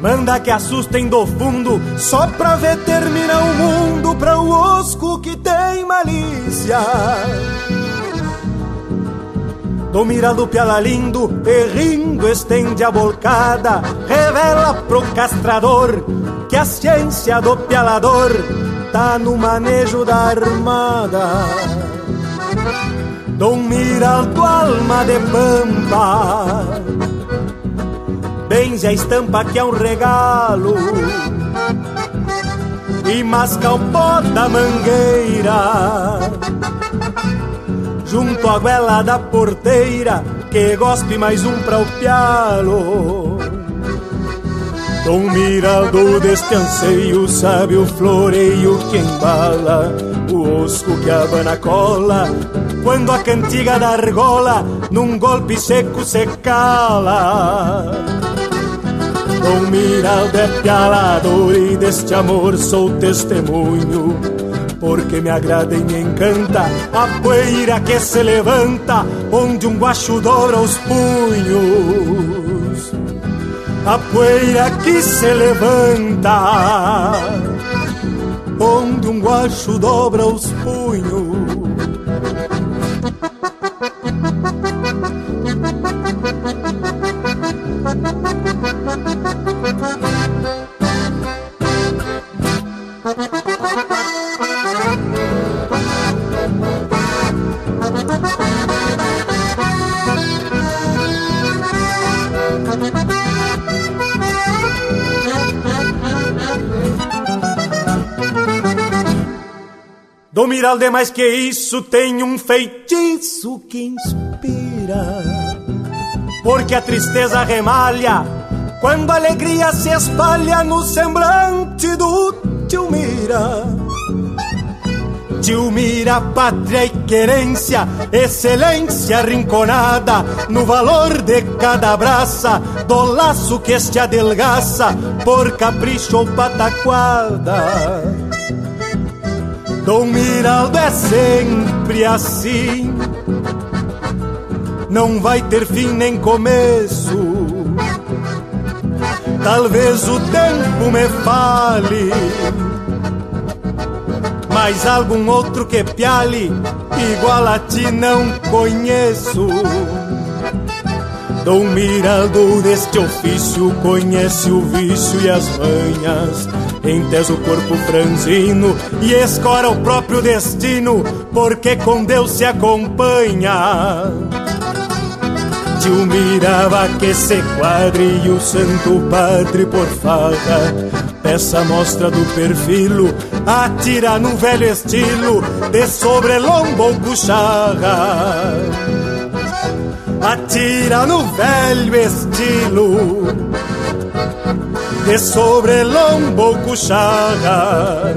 Manda que assustem do fundo, só pra ver terminar o mundo pra o osco que tem malícia. Do mirado piala lindo, e rindo estende a bolcada, revela pro castrador que a ciência do pialador tá no manejo da armada. Dom Miraldo, alma de pampa. Benze a estampa que é um regalo. E masca o pó da mangueira. Junto à goela da porteira Que gospe mais um pra o pialo. Dom Miraldo deste anseio Sabe o floreio que embala O osco que abana cola quando a cantiga da argola num golpe seco se cala. Dom Miraldo é pialador e deste amor sou testemunho, porque me agrada e me encanta a poeira que se levanta onde um guacho dobra os punhos. A poeira que se levanta onde um guacho dobra os punhos. Do Miraldo é mais que isso, tem um feitiço que inspira. Porque a tristeza remalha quando a alegria se espalha no semblante do tio Mira. Tio Mira, pátria e querência, excelência rinconada no valor de cada braça, do laço que este adelgaça por capricho ou pataquada. Dom Miraldo é sempre assim, não vai ter fim nem começo. Talvez o tempo me fale, mas algum outro que piale igual a ti não conheço. Dom Miraldo deste ofício conhece o vício e as manhas Entesa o corpo franzino e escora o próprio destino, porque com Deus se acompanha. Tio mirava que se quadre e o santo padre por farra Peça mostra do perfil, atira no velho estilo De sobrelombo ou cucharra atira no velho estilo de sobrelombo cuchara.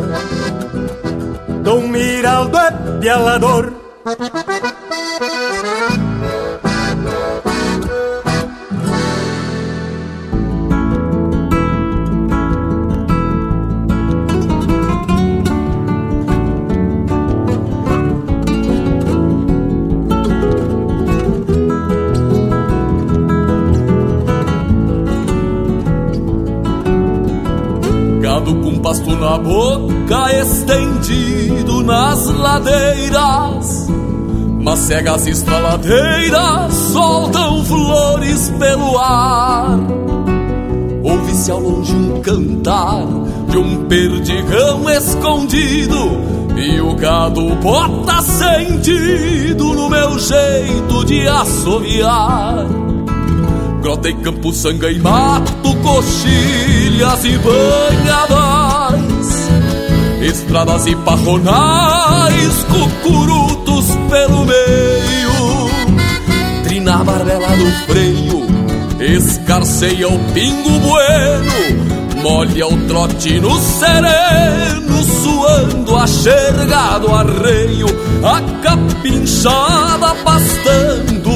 Dom Miraldo é pialador pasto na boca, estendido nas ladeiras. Mas cegas estraladeiras soltam flores pelo ar. Ouve-se ao longe um cantar de um perdigão escondido. E o gado bota sentido no meu jeito de assoviar. Grota e campo, sangue e mato, coxilhas e banhadas Estradas e parronais, cucurutos pelo meio. Trina a barbela do freio, escarceia o pingo bueno. Molha o trote no sereno, suando achergado arreio. A capinchada pastando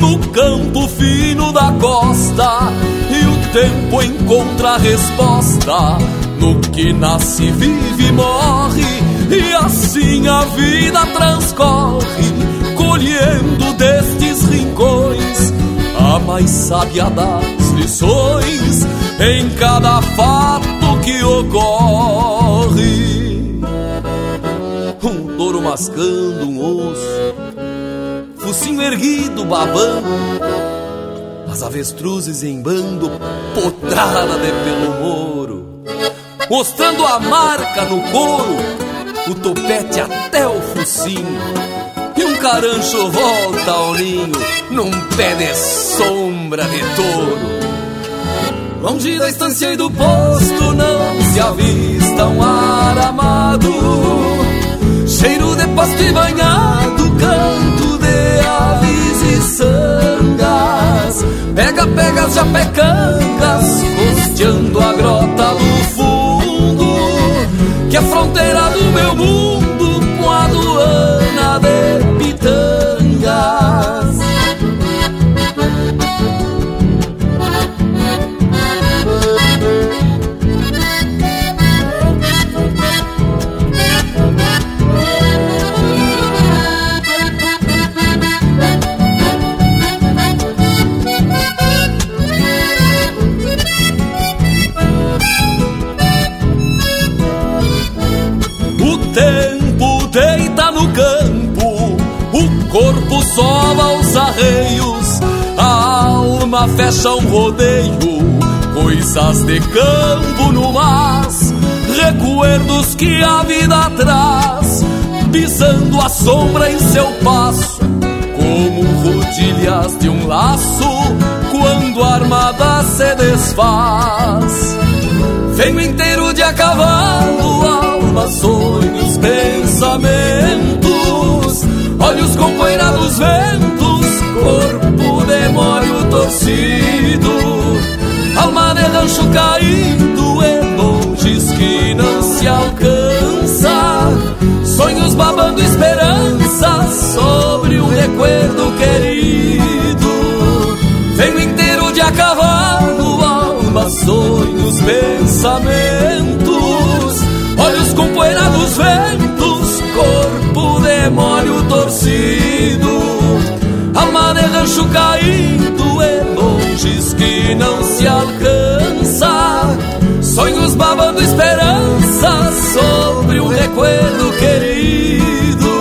no campo fino da costa. E o tempo encontra a resposta no que nasce, vive e morre e assim a vida transcorre colhendo destes rincões a mais sábia das lições em cada fato que ocorre. Um touro mascando um osso focinho erguido, babando. As avestruzes em bando, potrada de pelo moro. Mostrando a marca no couro, o topete até o focinho. E um carancho volta ao ninho, num pé de sombra de touro. Longe da estância e do posto não se avista um ar amado Cheiro de pasto e banhado, canto de aves e sangas Pega, pega as japecangas, costeando a grota fundo Que é fronteira do meu mundo sova os arreios, a alma fecha um rodeio, coisas de campo no mas, recuerdos que a vida traz, pisando a sombra em seu passo, como rodilhas de um laço, quando a armada se desfaz. Venho inteiro de a cavalo, alma, sonhos, pensamentos olhos com poeira dos ventos, corpo de demório torcido, alma de rancho caído em longes que não se alcança, sonhos babando esperança sobre um recuerdo querido. Venho inteiro de a cavalo, alma, sonhos, pensamentos, olhos com poeira dos ventos, demório torcido, alma de rancho caído em longes que não se alcança, sonhos babando esperança sobre um recuerdo querido.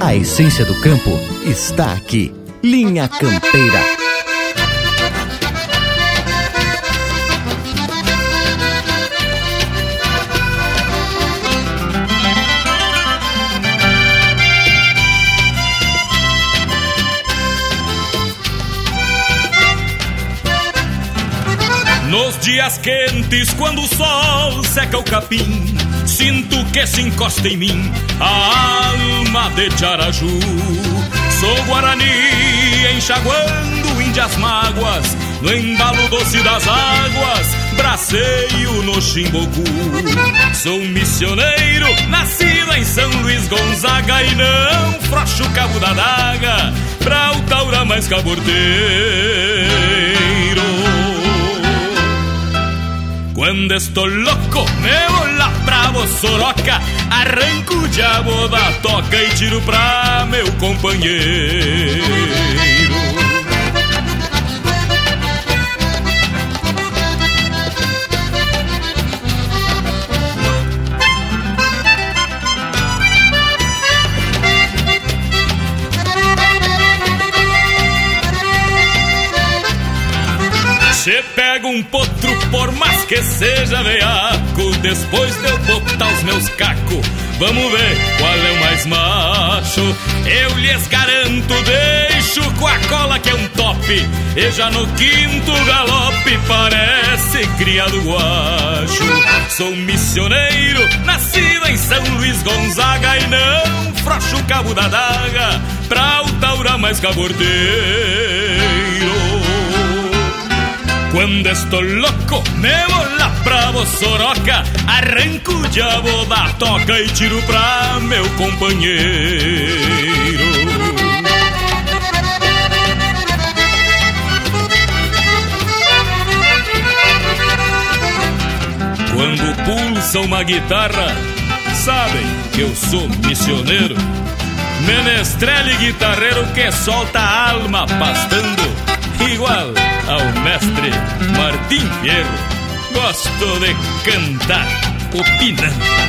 A essência do campo está aqui. Linha Campeira. Nos dias quentes, quando o sol seca o capim, sinto que se encosta em mim a alma de Tiaraju. Sou Guarani enxaguando índias mágoas, no embalo doce das águas, braceio no chimbocu. Sou missioneiro, nascido em São Luís Gonzaga e não frouxo cabo da daga pra o taura mais cabordeiro. Quando estou louco, me vou lá pra Bossoroca Arranco o diabo da toca e tiro pra meu companheiro. Você pega um potro, por mais que seja veaco Depois de eu botar os meus cacos Vamos ver qual é o mais macho. Eu lhes garanto, deixo com a cola que é um top. E já no quinto galope parece criado guacho. Sou missioneiro, nascido em São Luís Gonzaga E não frouxo o cabo da daga Pra o taura mais cabordeiro quando estou louco, me vou lá pra Bossoroca Arranco o da toca e tiro pra meu companheiro Quando pulsa uma guitarra, sabem que eu sou missioneiro. Menestrele guitarreiro que solta a alma pastando igual ao mestre Martim Fierro. Gosto de cantar opinando.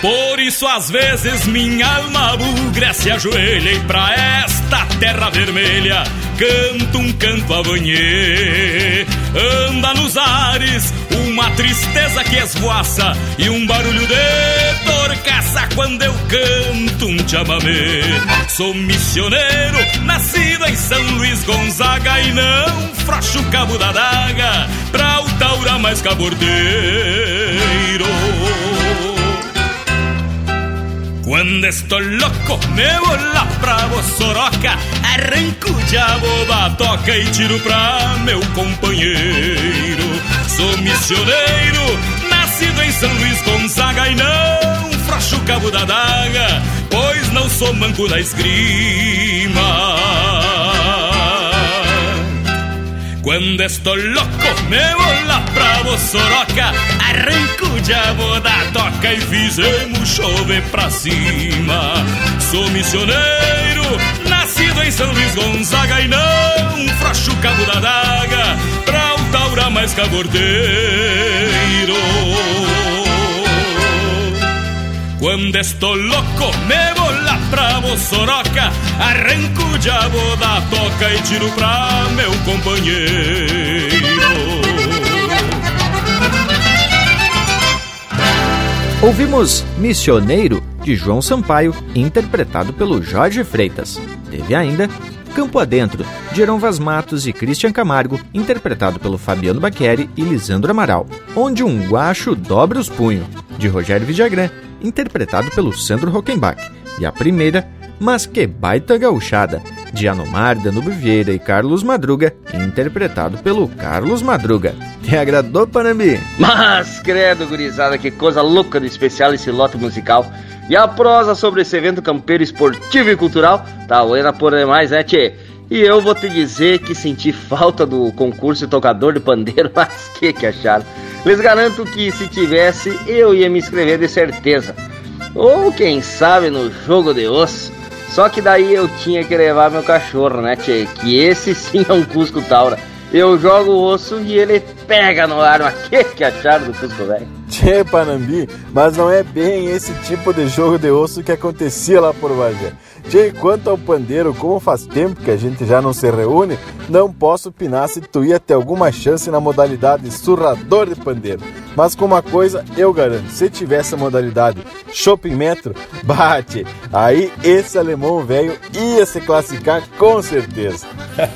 Por isso às vezes minha alma bugra se ajoelha e pra esta terra vermelha canto um canto a banhê. Anda nos ares uma tristeza que esvoaça e um barulho de torcaça quando eu canto um chamamé. Sou missioneiro, nascido em São Luís Gonzaga e não frouxo o cabo da daga pra o taura mais cabordeiro. Quando estou louco, me vou lá pra Bossoroca Arranco o da toca e tiro pra meu companheiro Sou missioneiro, nascido em São Luís Gonzaga E não frouxo o cabo da daga, pois não sou manco da esgrima quando estou louco, me vou lá pra Bossoroca Arranco o diabo da toca e fizemos chover pra cima. Sou missioneiro, nascido em São Luís Gonzaga E não frouxo cabo da daga pra o taura mais cabordeiro. Quando estou louco, me pra Bossoroca Arranco o diabo da toca e tiro pra meu companheiro Ouvimos Missioneiro, de João Sampaio, interpretado pelo Jorge Freitas. Teve ainda Campo Adentro, de Vaz Matos e Christian Camargo, interpretado pelo Fabiano Baqueri e Lisandro Amaral. Onde um guacho dobra os punhos, de Rogério Vidagrã, interpretado pelo Sandro Rockenbach. E a primeira, Mas Que Baita Gauchada, de Anomar Danube Vieira e Carlos Madruga, interpretado pelo Carlos Madruga. Te agradou, Panambi? Mas, credo, gurizada, que coisa louca de especial esse lote musical. E a prosa sobre esse evento campeiro esportivo e cultural tá buena por demais, né, tchê? E eu vou te dizer que senti falta do concurso tocador de pandeiro, mas que que acharam? Les garanto que se tivesse, eu ia me inscrever de certeza. Ou quem sabe no jogo de osso. Só que daí eu tinha que levar meu cachorro, né, tchê? Que esse sim é um Cusco Taura. Eu jogo o osso e ele pega no ar. Mas que que acharam do Cusco velho? Tchê, Panambi, mas não é bem esse tipo de jogo de osso que acontecia lá por Bagé. Tchê, quanto ao pandeiro, como faz tempo que a gente já não se reúne, não posso opinar se tu ia ter alguma chance na modalidade surrador de pandeiro. Mas com uma coisa eu garanto, se tivesse a modalidade shopping metro, bate, aí esse alemão velho ia se classificar com certeza.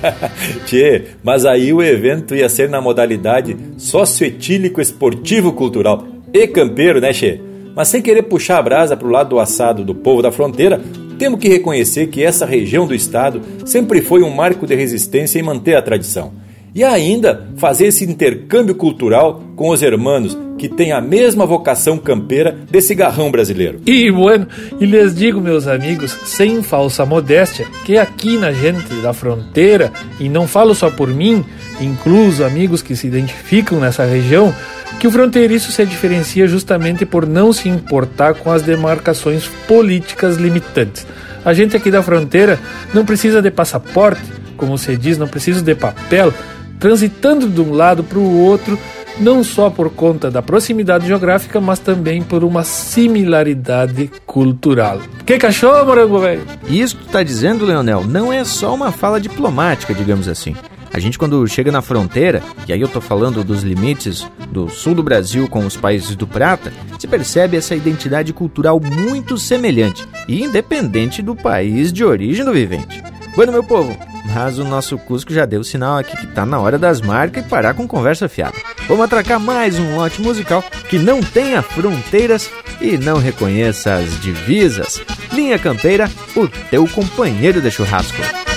Tchê, mas aí o evento ia ser na modalidade socioetílico esportivo cultural e campeiro, né, Tchê? Mas sem querer puxar a brasa pro lado do assado do povo da fronteira, temos que reconhecer que essa região do estado sempre foi um marco de resistência em manter a tradição. E ainda fazer esse intercâmbio cultural com os hermanos que têm a mesma vocação campeira desse garrão brasileiro. E bueno, e lhes digo, meus amigos, sem falsa modéstia, que aqui na gente da fronteira, e não falo só por mim, incluo os amigos que se identificam nessa região, que o fronteiriço se diferencia justamente por não se importar com as demarcações políticas limitantes. A gente aqui da fronteira não precisa de passaporte, como se diz, não precisa de papel, transitando de um lado para o outro, não só por conta da proximidade geográfica, mas também por uma similaridade cultural. Que cachorro, morango velho? Isso tu tá dizendo, Leonel, não é só uma fala diplomática, digamos assim. A gente, quando chega na fronteira, e aí eu tô falando dos limites do sul do Brasil com os países do Prata, se percebe essa identidade cultural muito semelhante e independente do país de origem do vivente. Bueno, meu povo, mas o nosso Cusco já deu sinal aqui que tá na hora das marcas e parar com conversa fiada. Vamos atracar mais um lote musical que não tenha fronteiras e não reconheça as divisas. Linha Campeira, o teu companheiro de churrasco.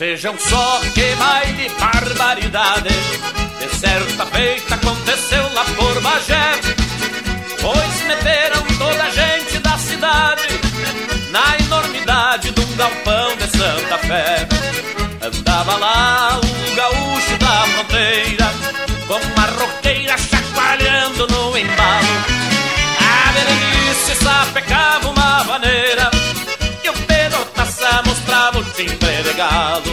Vejam só que baile barbaridade. De certa feita aconteceu lá por Bagé. Pois meteram toda a gente da cidade Na enormidade de um galpão de Santa Fé. Andava lá o gaúcho da fronteira Com uma roqueira chacoalhando no embalo. A Berenice sapecava uma maneira taça mostrava o timbre de galo.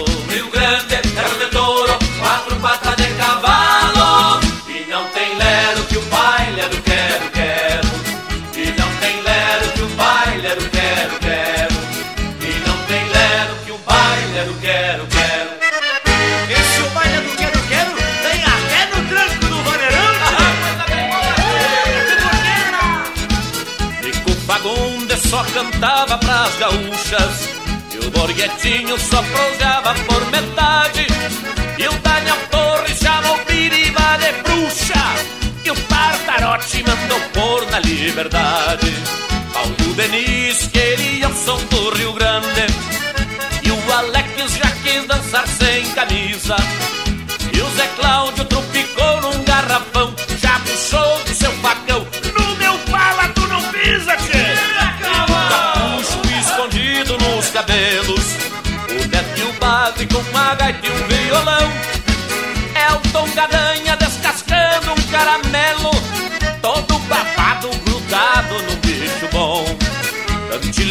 Pras gaúchas. O Borghetinho só prosseava por metade. E o Daniel Torres chamou Piriba de bruxa. E o Tartarote mandou pôr na liberdade. Paulo Denis queria o som do Rio Grande. E o Alex já quis dançar sem camisa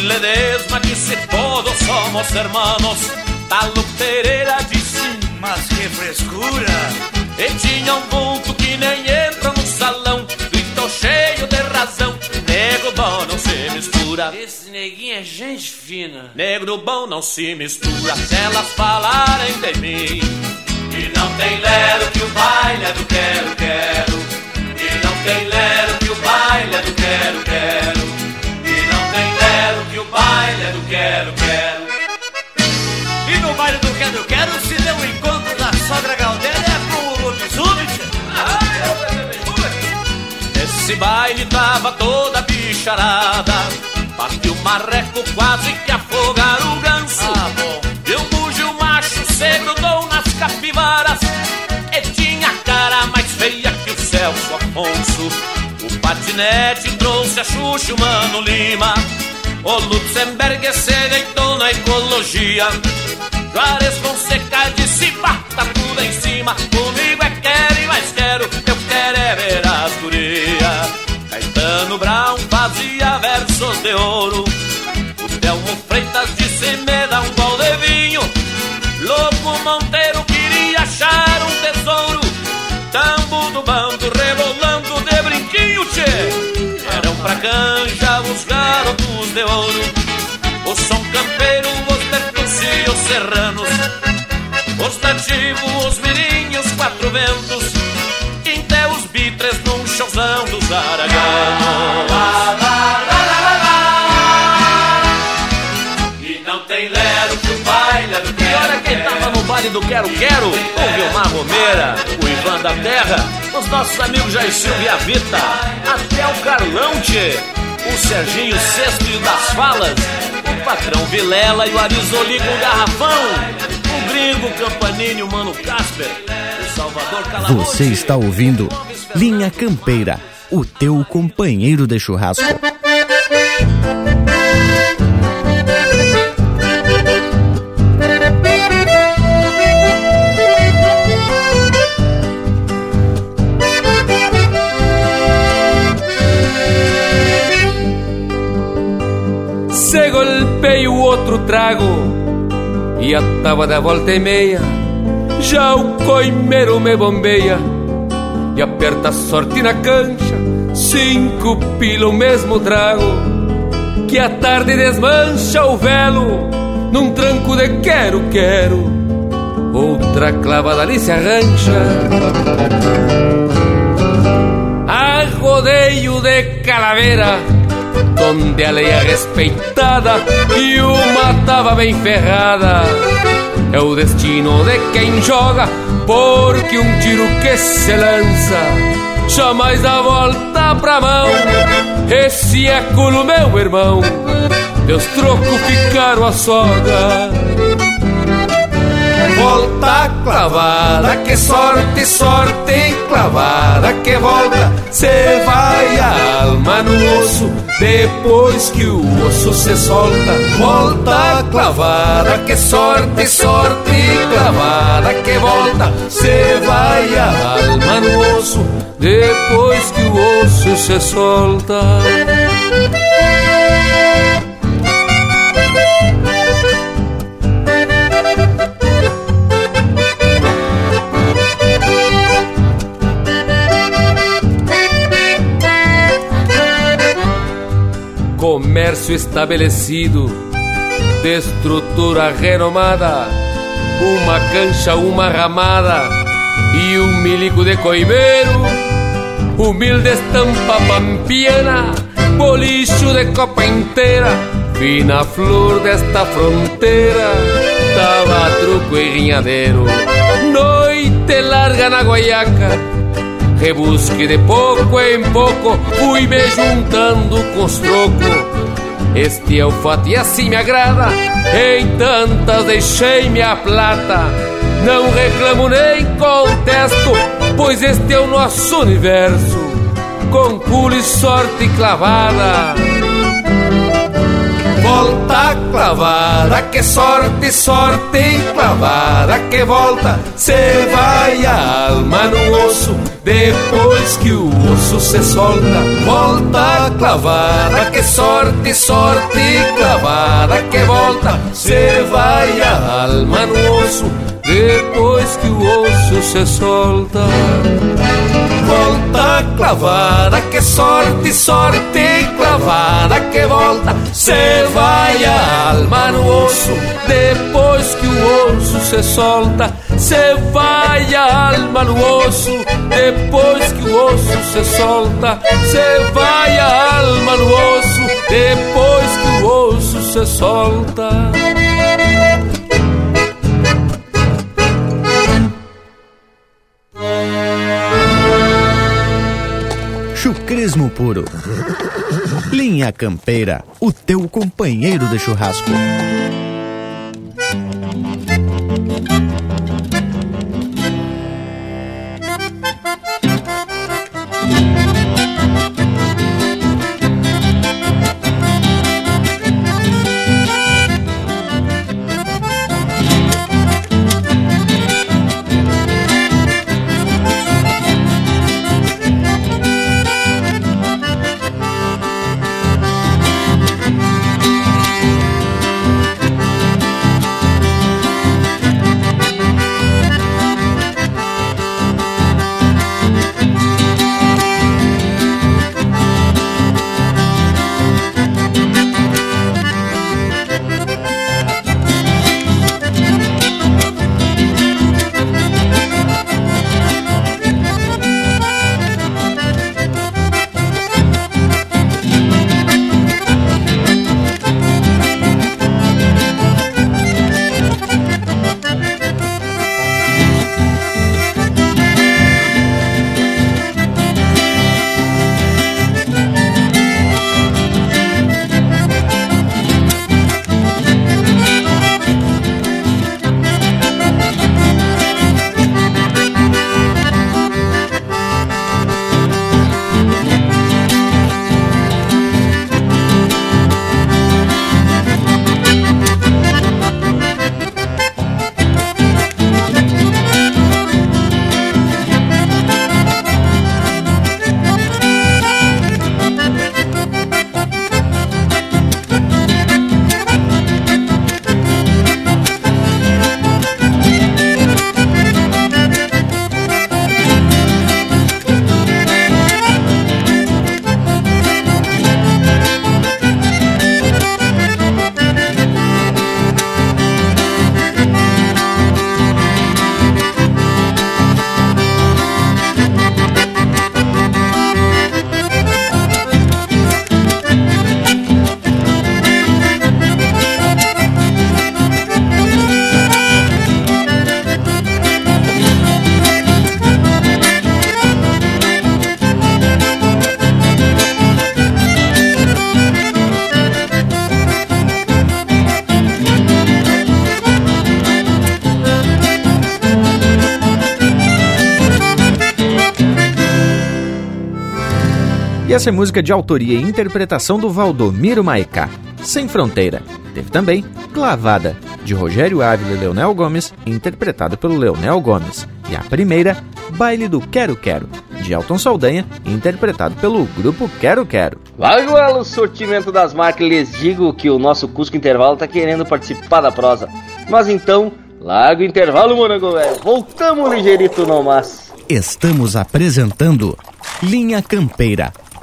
Ledesma disse todos somos hermanos Talo Pereira disse Mas que frescura. E tinha um vulto que nem entra no salão Gritou cheio de razão Nego bom não se mistura Esse neguinho é gente fina. Negro bom não se mistura Se elas falarem de mim. E não tem lero que o baile é do quero, quero E não tem lero que o baile é do quero, quero quero, quero. E no baile do quero, quero se deu o encontro da sogra Galdéria com o lobisomem Esse baile tava toda bicharada. O marreco quase que afogar o ganso. E o bugio macho se grudou nas capivaras. E tinha a cara mais feia que o Celso Afonso. O patinete trouxe a Xuxa, o Mano Lima O Lutzenberg se deitou na ecologia. Juarez Fonseca disse bata tudo em cima. Comigo é quero e mais quero Eu quero é ver as gurias Caetano Brown fazia versos de ouro. O Telmo Freitas disse me dá um gol de vinho. Louco Monteiro queria achar um tesouro. Tambo do bando rebolando de brinquinho, tchê. Eram pra canja de ouro. Os são campeiro, os percus e os serranos, os nativos, os mirinhos, quatro ventos, Quinté, até os bitres num chãozão dos araganos. E não tem lero que o baile é do que era. Agora quem tava no baile do quero quero, o Vilmar Romeira, o Ivan da Terra, os nossos amigos Jair Silva e a Vita, até o Carlão Tchê o Serginho Sexto das Falas, o Patrão Vilela e o Arizoli com o Garrafão, o Gringo, Campanini, o Mano Casper, o Salvador Calamonte. Você está ouvindo Linha Campeira, o teu companheiro de churrasco. Trago e a tava da volta e meia. Já o coimeiro me bombeia e aperta a sorte na cancha. Cinco pila o mesmo trago que a tarde desmancha o velo num tranco de quero, quero. Outra clavada ali se arrancha. A rodeio de calavera, donde a lei é respeitada e uma tava bem ferrada. É o destino de quem joga, porque um tiro que se lança jamais dá volta pra mão. Esse é culo, meu irmão, Deus troco ficaram a soga. Volta clavada, que sorte, sorte clavada que volta. Cê vai a alma no osso, depois que o osso se solta. Volta clavada, que sorte, sorte clavada que volta. Cê vai a alma no osso, depois que o osso se solta. Comércio estabelecido, de estrutura renomada, uma cancha, uma ramada e um milico de coimeiro, humilde estampa pampiana, bolicho de copa inteira, fina flor desta fronteira, tava truco e rinhadeiro, noite larga na guaiaca, rebusque de pouco em pouco, fui me juntando com os trocos. Este é o fato e assim me agrada, em tantas deixei minha plata. Não reclamo nem contesto, pois este é o nosso universo, com pulo e sorte clavada. Volta clavada, que sorte, sorte clavada que volta. Cê vai a alma no osso, depois que o osso se solta. Volta clavada, que sorte, sorte clavada que volta. Cê vai a alma no osso, depois que o osso se solta. Volta clavada, que sorte, sorte clavada que volta. Cê vai a alma no osso, depois que o osso se solta. Cê vai a alma no osso, depois que o osso se solta. Cê vai a alma no osso, depois que o osso se solta. Chucrismo puro. Linha Campeira, o teu companheiro de churrasco. Essa é música de autoria e interpretação do Valdomiro Maicá, Sem Fronteira. Teve também Clavada, de Rogério Ávila e Leonel Gomes, interpretada pelo Leonel Gomes. E a primeira, Baile do Quero Quero, de Elton Saldanha, interpretado pelo grupo Quero Quero. Vai o sortimento das marcas, lhes digo que o nosso Cusco Intervalo tá querendo participar da prosa. Mas então, larga o intervalo, morango velho. Voltamos ligeirito no mas. Estamos apresentando Linha Campeira,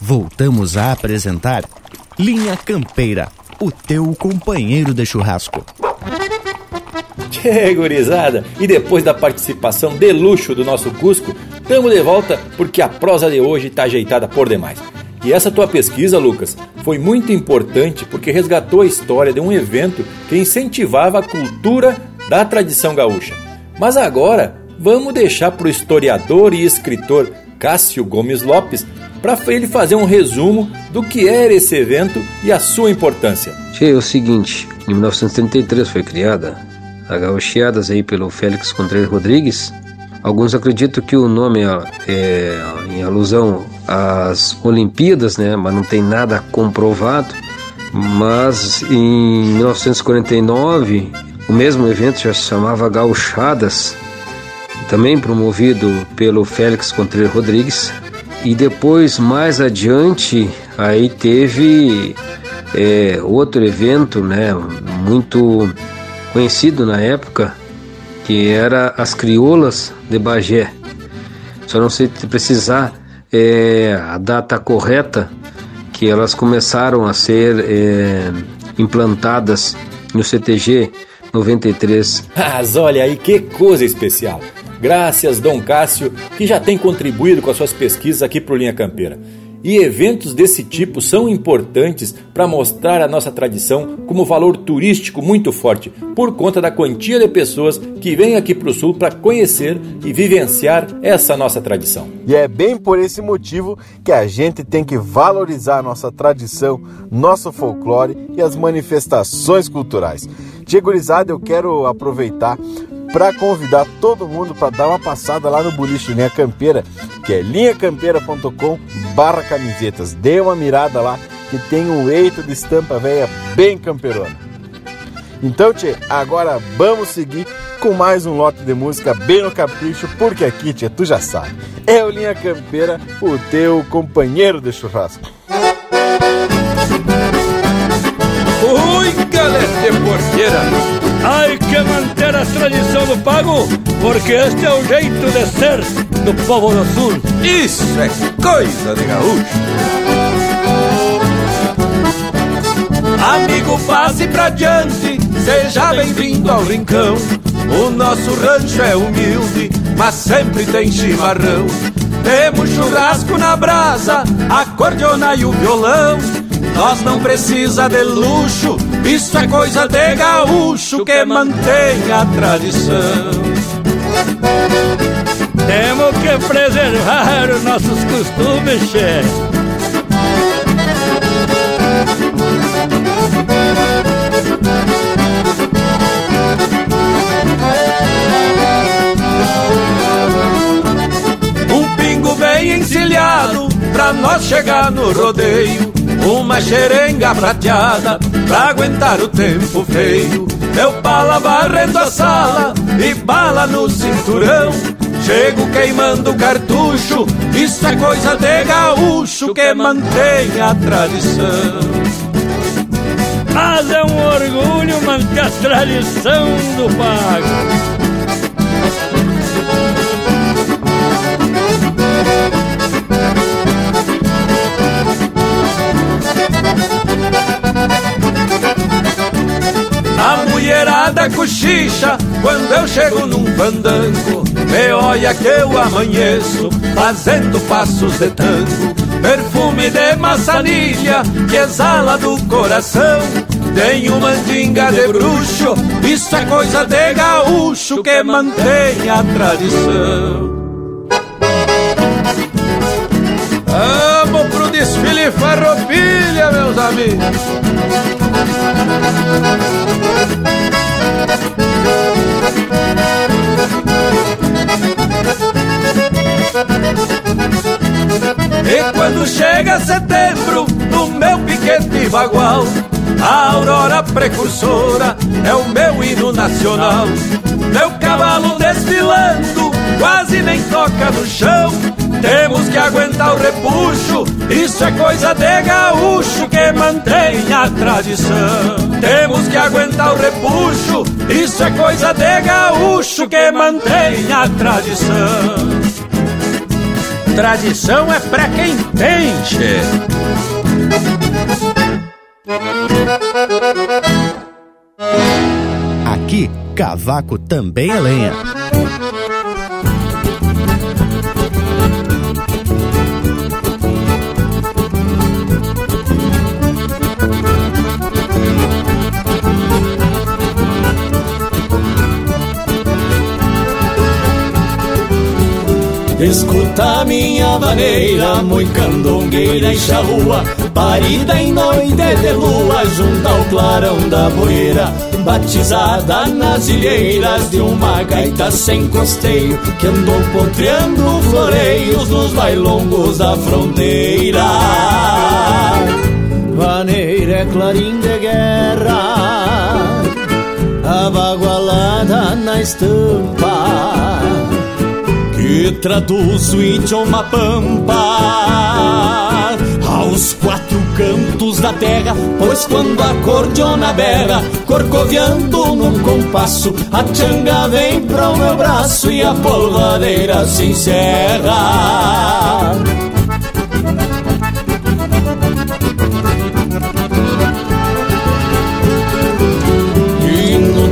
Voltamos a apresentar Linha Campeira, o teu companheiro de churrasco. Tchê, gurizada! E depois da participação de luxo do nosso Cusco, tamo de volta porque a prosa de hoje tá ajeitada por demais. E essa tua pesquisa, Lucas, foi muito importante porque resgatou a história de um evento que incentivava a cultura da tradição gaúcha. Mas agora, vamos deixar pro historiador e escritor Cássio Gomes Lopes para ele fazer um resumo do que era esse evento e a sua importância. Che, é o seguinte, em 1933 foi criada a Gaucheadas aí pelo Félix Contreras Rodrigues. Alguns acreditam que o nome é, em alusão às Olimpíadas, né, mas não tem nada comprovado. Mas em 1949 o mesmo evento já se chamava Gauchadas também promovido pelo Félix Contreras Rodrigues. E depois, mais adiante, aí teve é, outro evento, né, muito conhecido na época, que era as Crioulas de Bagé. Só não sei precisar é, a data correta que elas começaram a ser é, implantadas no CTG 93. Mas olha aí que coisa especial! Graças, Dom Cássio, que já tem contribuído com as suas pesquisas aqui para o Linha Campeira. E eventos desse tipo são importantes para mostrar a nossa tradição como valor turístico muito forte, por conta da quantia de pessoas que vêm aqui para o Sul para conhecer e vivenciar essa nossa tradição. E é bem por esse motivo que a gente tem que valorizar nossa tradição, nosso folclore e as manifestações culturais. Tia Gurizada, eu quero aproveitar para convidar todo mundo para dar uma passada lá no boliche Linha Campeira, que é linhacampeira.com barra camisetas. Dê uma mirada lá que tem um eito de estampa velha bem camperona. Então, tchê, agora vamos seguir com mais um lote de música bem no capricho, porque aqui, tchê, tu já sabe, é o Linha Campeira, o teu companheiro de churrasco. Ui, galera de porteira! Hay que manter a tradição do pago, porque este é o jeito de ser do povo do sul. Isso é coisa de gaúcho. Amigo, passe pra diante, seja bem-vindo ao rincão. O nosso rancho é humilde, mas sempre tem chimarrão. Temos churrasco na brasa, a cordiona e o violão. Nós não precisa de luxo, isso é coisa de gaúcho que mantém a tradição. Temos que preservar os nossos costumes, chefe. Um pingo bem encilhado pra nós chegar no rodeio uma xerenga prateada pra aguentar o tempo feio. Meu pala varrendo a sala e bala no cinturão. Chego queimando cartucho, isso é coisa de gaúcho que mantém a tradição. Mas é um orgulho manter a tradição do pago. Moçada cochicha quando eu chego num fandango. Me olha que eu amanheço fazendo passos de tango. Perfume de maçanilha que exala do coração. Tenho mandinga de bruxo, isso é coisa de gaúcho que mantém a tradição. Vamos pro desfile farroupilha, meus amigos. Quando chega setembro, no meu piquete bagual, a aurora precursora é o meu hino nacional. Meu cavalo desfilando, quase nem toca no chão. Temos que aguentar o repuxo, isso é coisa de gaúcho que mantém a tradição. Temos que aguentar o repuxo, isso é coisa de gaúcho que mantém a tradição. Tradição é pra quem tem, che. Aqui, cavaco também é lenha. Escuta minha vaneira, muito candongueira e charrua Parida em noite de lua, junto ao clarão da poeira Batizada nas ilheiras de uma gaita sem costeio Que andou potreando floreios nos bailongos da fronteira. Vaneira é clarim de guerra Abagualada na estampa que traduz o idioma pampa aos quatro cantos da terra, pois quando a cordiona berra, corcoviando num compasso, a changa vem para o meu braço e a polvadeira se encerra.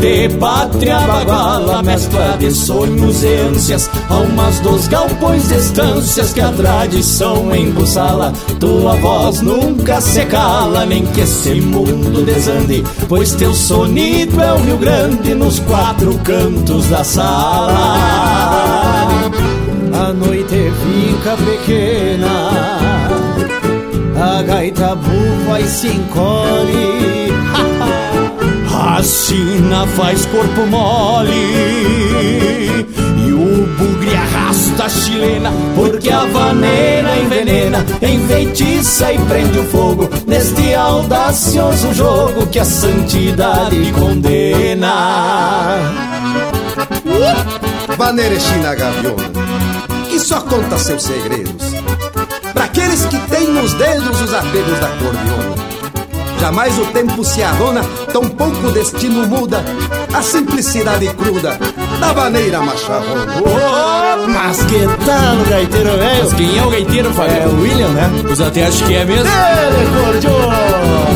De pátria baguala, mescla de sonhos e ânsias, almas dos galpões de estâncias que a tradição embussala. Tua voz nunca se cala, nem que esse mundo desande, pois teu sonido é o Rio Grande nos quatro cantos da sala. A noite fica pequena, a gaita bufa e se encolhe. A faz corpo mole E o bugre arrasta a chilena Porque a vaneira envenena Enfeitiça e prende o fogo. Neste audacioso jogo Que a santidade condena. Vaneira China Gaviona Que só conta seus segredos. Para aqueles que têm nos dedos os apegos da cordiona Jamais o tempo se arrona, tão pouco o destino muda a simplicidade cruda da maneira macharrona. Oh, mas que tal, gaiteiro velho? Mas quem é o gaiteiro, Fábio? É o William, né? Os até acho que é mesmo. Ele, cordiona!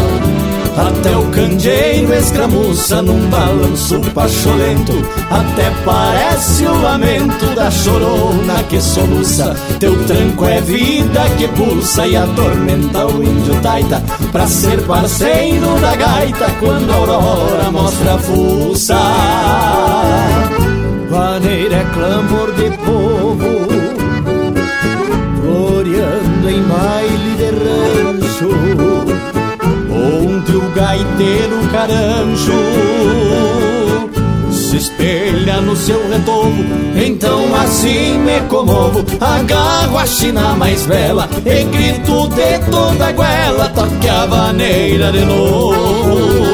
Até o candeeiro escramuça num balanço pacholento Até parece o lamento da chorona que soluça. Teu tranco é vida que pulsa e atormenta o índio taita. Pra ser parceiro da gaita quando a aurora mostra a fuça. Vaneira é clamor de povo Gloriando em baile de rancho o gaiteiro caranjo se espelha no seu retorno. Então assim me comovo, agarro a china mais bela e grito de toda a goela, toque a vaneira de novo.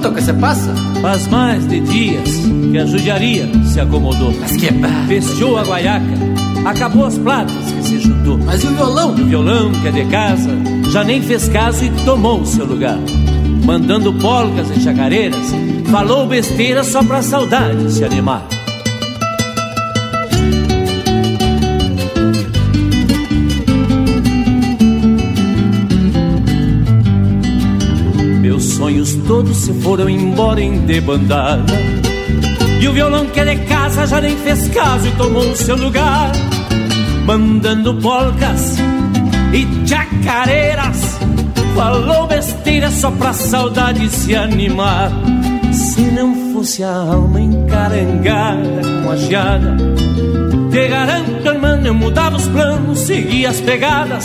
Me conta o que se passa? Faz mais de dias que a judiaria se acomodou. Mas que barra. Fechou a guaiaca, acabou as platas que se juntou. Mas e o violão? O violão que é de casa já nem fez caso e tomou o seu lugar. mandando polcas e chacareiras, falou besteira só pra saudade se animar. Todos se foram embora em debandada. E o violão que é de casa já nem fez caso e tomou o seu lugar, mandando polcas e chacareiras. Falou besteira só pra saudade se animar. Se não fosse a alma encarangada com a geada, te garanto, irmão, eu mudava os planos, seguia as pegadas.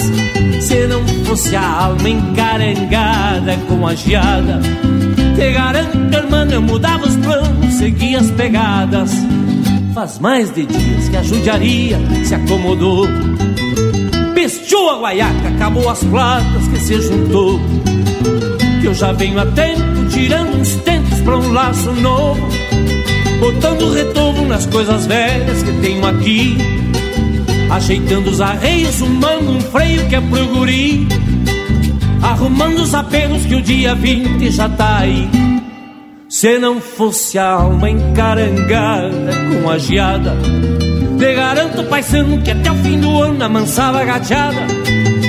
Se não fosse a alma encarangada com a geada, te garanto, irmão, eu mudava os planos, seguia as pegadas. Faz mais de dias que a judiaria se acomodou Pestiu a guaiaca, acabou as platas que se juntou. Que eu já venho a tempo tirando uns tempos pra um laço novo. Botando retorno nas coisas velhas que tenho aqui. Ajeitando os arreios, sumando um freio que é pro guri. Arrumando os apelos que o dia 20 já tá aí. Se não fosse a alma encarangada com a geada te garanto, paisano, que até o fim do ano amansava a gateada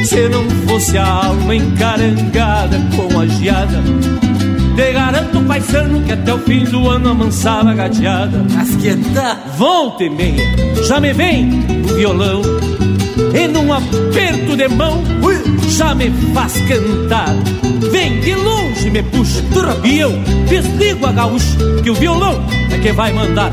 Se não fosse a alma encarangada com a geada Te garanto, paisano, que até o fim do ano amansava a gateada. Mas que tá? Volta e meia, já me vem o violão. E num aperto de mão, já me faz cantar. Vem de longe, me puxa, e eu desligo a gaúcha Que o violão é que vai mandar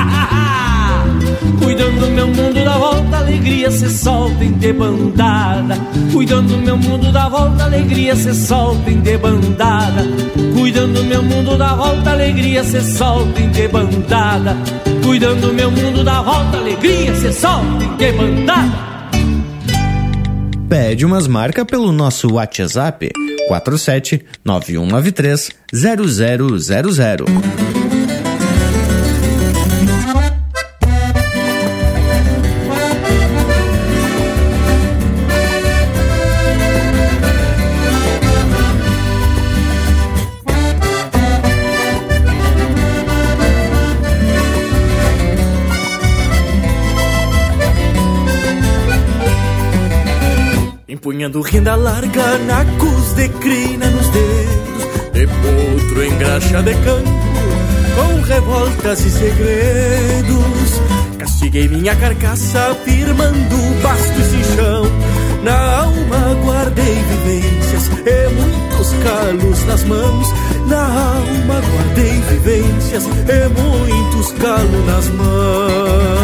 Cuidando do meu mundo da volta, alegria se solta em debandada. Cuidando do meu mundo da volta, alegria se solta em debandada. Cuidando do meu mundo da volta, alegria se solta em debandada. Cuidando do meu mundo da volta, alegria se solta em debandada. Pede umas marcas pelo nosso WhatsApp 47 9193 0000. Renda larga, nacos de crina nos dedos De potro em graxa de campo Com revoltas e segredos. Castiguei minha carcaça firmando basto e cinchão Na alma guardei vivências e muitos calos nas mãos. Na alma guardei vivências e muitos calos nas mãos.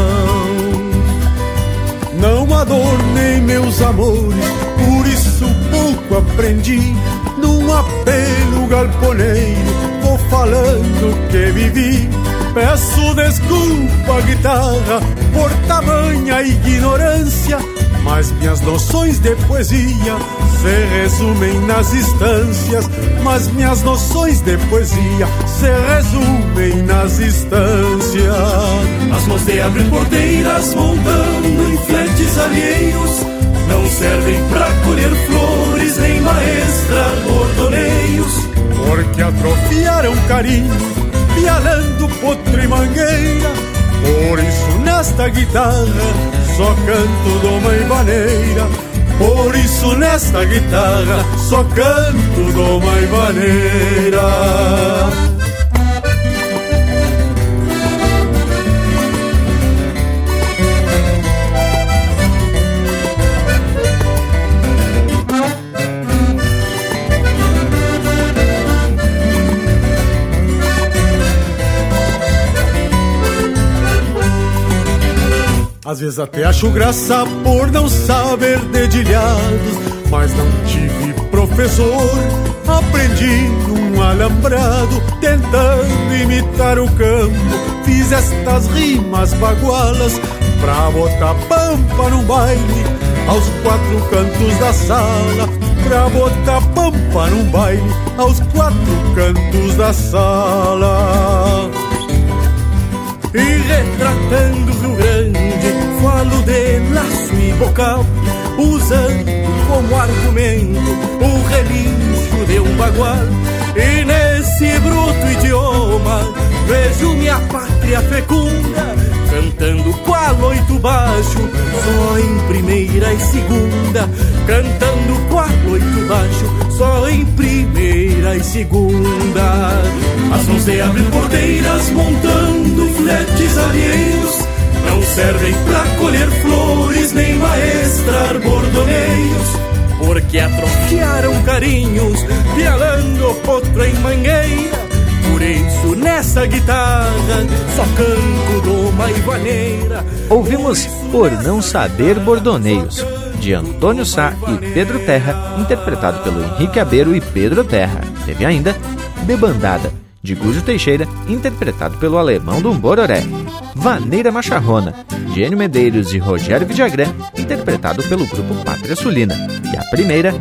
Não adornei meus amores por isso pouco aprendi num apelo galponeiro. Vou falando que vivi. Peço desculpa, guitarra, por tamanha ignorância. Mas minhas noções de poesia se resumem nas instâncias. Mas minhas noções de poesia se resumem nas instâncias. As mãos de abrir porteiras montando em fletes alheios não servem pra colher flores nem maestrar bordoneios. Porque atrofiaram carinho, pialando potro e mangueira. Por isso nesta guitarra só canto doma e maneira. Por isso nesta guitarra só canto doma e Às vezes até acho graça por não saber dedilhados, mas não tive professor. Aprendi num alambrado, tentando imitar o campo. Fiz estas rimas bagualas pra botar pampa no baile, aos quatro cantos da sala. Pra botar pampa num baile, aos quatro cantos da sala. Bocal, usando como argumento o relincho de um bagual. E nesse bruto idioma, vejo minha pátria fecunda, cantando qual oito baixo, só em primeira e segunda, cantando qual oito baixo, só em primeira e segunda. As mãos de abrir porteiras montando fletes alheios não servem pra colher flores nem maestrar bordoneios, porque atrofiaram carinhos, pialando potro em mangueira. Por isso nessa guitarra só canto doma e vaneira. Ouvimos Por Não Saber Bordoneios, de Antônio Sá e Pedro Terra, interpretado pelo Henrique Abeiro e Pedro Terra. Teve ainda Debandada, de Gujo Teixeira, interpretado pelo alemão do Bororé. Vaneira Macharrona, de Enio Medeiros e Rogério Vidagrã, interpretado pelo grupo Pátria Sulina. E a primeira,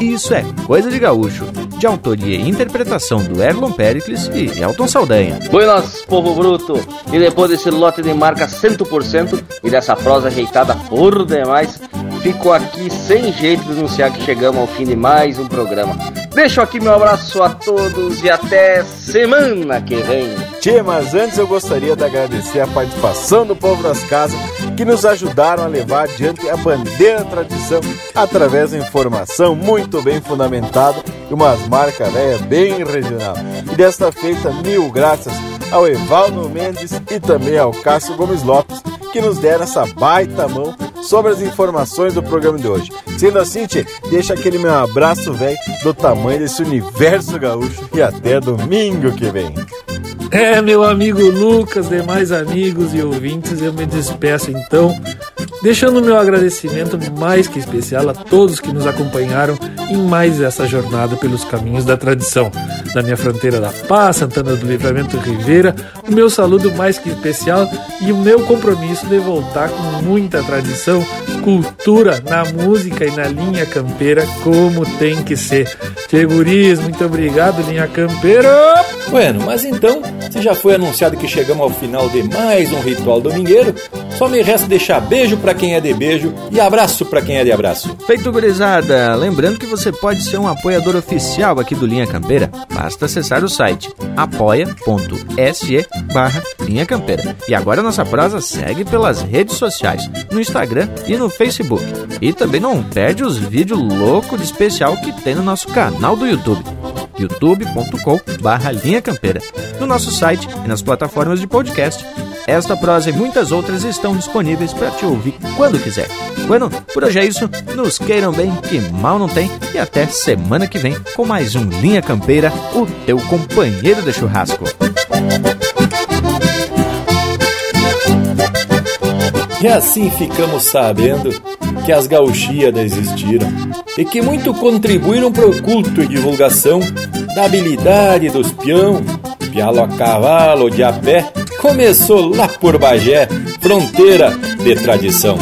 Isso é Coisa de Gaúcho, de autoria e interpretação do Erlon Pericles e Elton Saldanha. Buenas, povo bruto! E depois desse lote de marca 100% e dessa prosa ajeitada por demais, fico aqui sem jeito de anunciar que chegamos ao fim de mais um programa. Deixo aqui meu abraço a todos e até semana que vem. Tchê, mas antes eu gostaria de agradecer a participação do povo das casas que nos ajudaram a levar adiante a bandeira tradição através da informação muito bem fundamentada e umas marcas velhas bem regional. E desta feita, mil graças ao Evaldo Mendes e também ao Cássio Gomes Lopes que nos deram essa baita mão sobre as informações do programa de hoje. Sendo assim, tchê, deixa aquele meu abraço velho do tamanho desse universo gaúcho e até domingo que vem. É, meu amigo Lucas, demais amigos e ouvintes, eu me despeço então, deixando meu agradecimento mais que especial a todos que nos acompanharam em mais essa jornada pelos caminhos da tradição. Da minha fronteira da Paz, Santana do Livramento Ribeira, o meu saludo mais que especial e o meu compromisso de voltar com muita tradição, cultura na música e na linha campeira como tem que ser. Guriz, muito obrigado, linha campeira! Bueno, mas então, se já foi anunciado que chegamos ao final de mais um ritual domingueiro, só me resta deixar beijo para quem é de beijo e abraço para quem é de abraço. Feito gurizada, lembrando que você pode ser um apoiador oficial aqui do Linha Campeira. Basta acessar o site apoia.se barra Linha Campeira. E agora nossa prosa segue pelas redes sociais, no Instagram e no Facebook. E também não perde os vídeos loucos de especial que tem no nosso canal do YouTube youtube.com barra Linha Campeira, no nosso site e nas plataformas de podcast. Esta prosa e muitas outras estão disponíveis para te ouvir quando quiser. Bueno, por hoje é isso. Nos queiram bem, que mal não tem. E até semana que vem com mais um Linha Campeira, o teu companheiro de churrasco. E assim ficamos sabendo que as gauchiadas existiram e que muito contribuíram para o culto e divulgação da habilidade dos peão, pialo a cavalo de a pé, começou lá por Bagé, fronteira de tradição.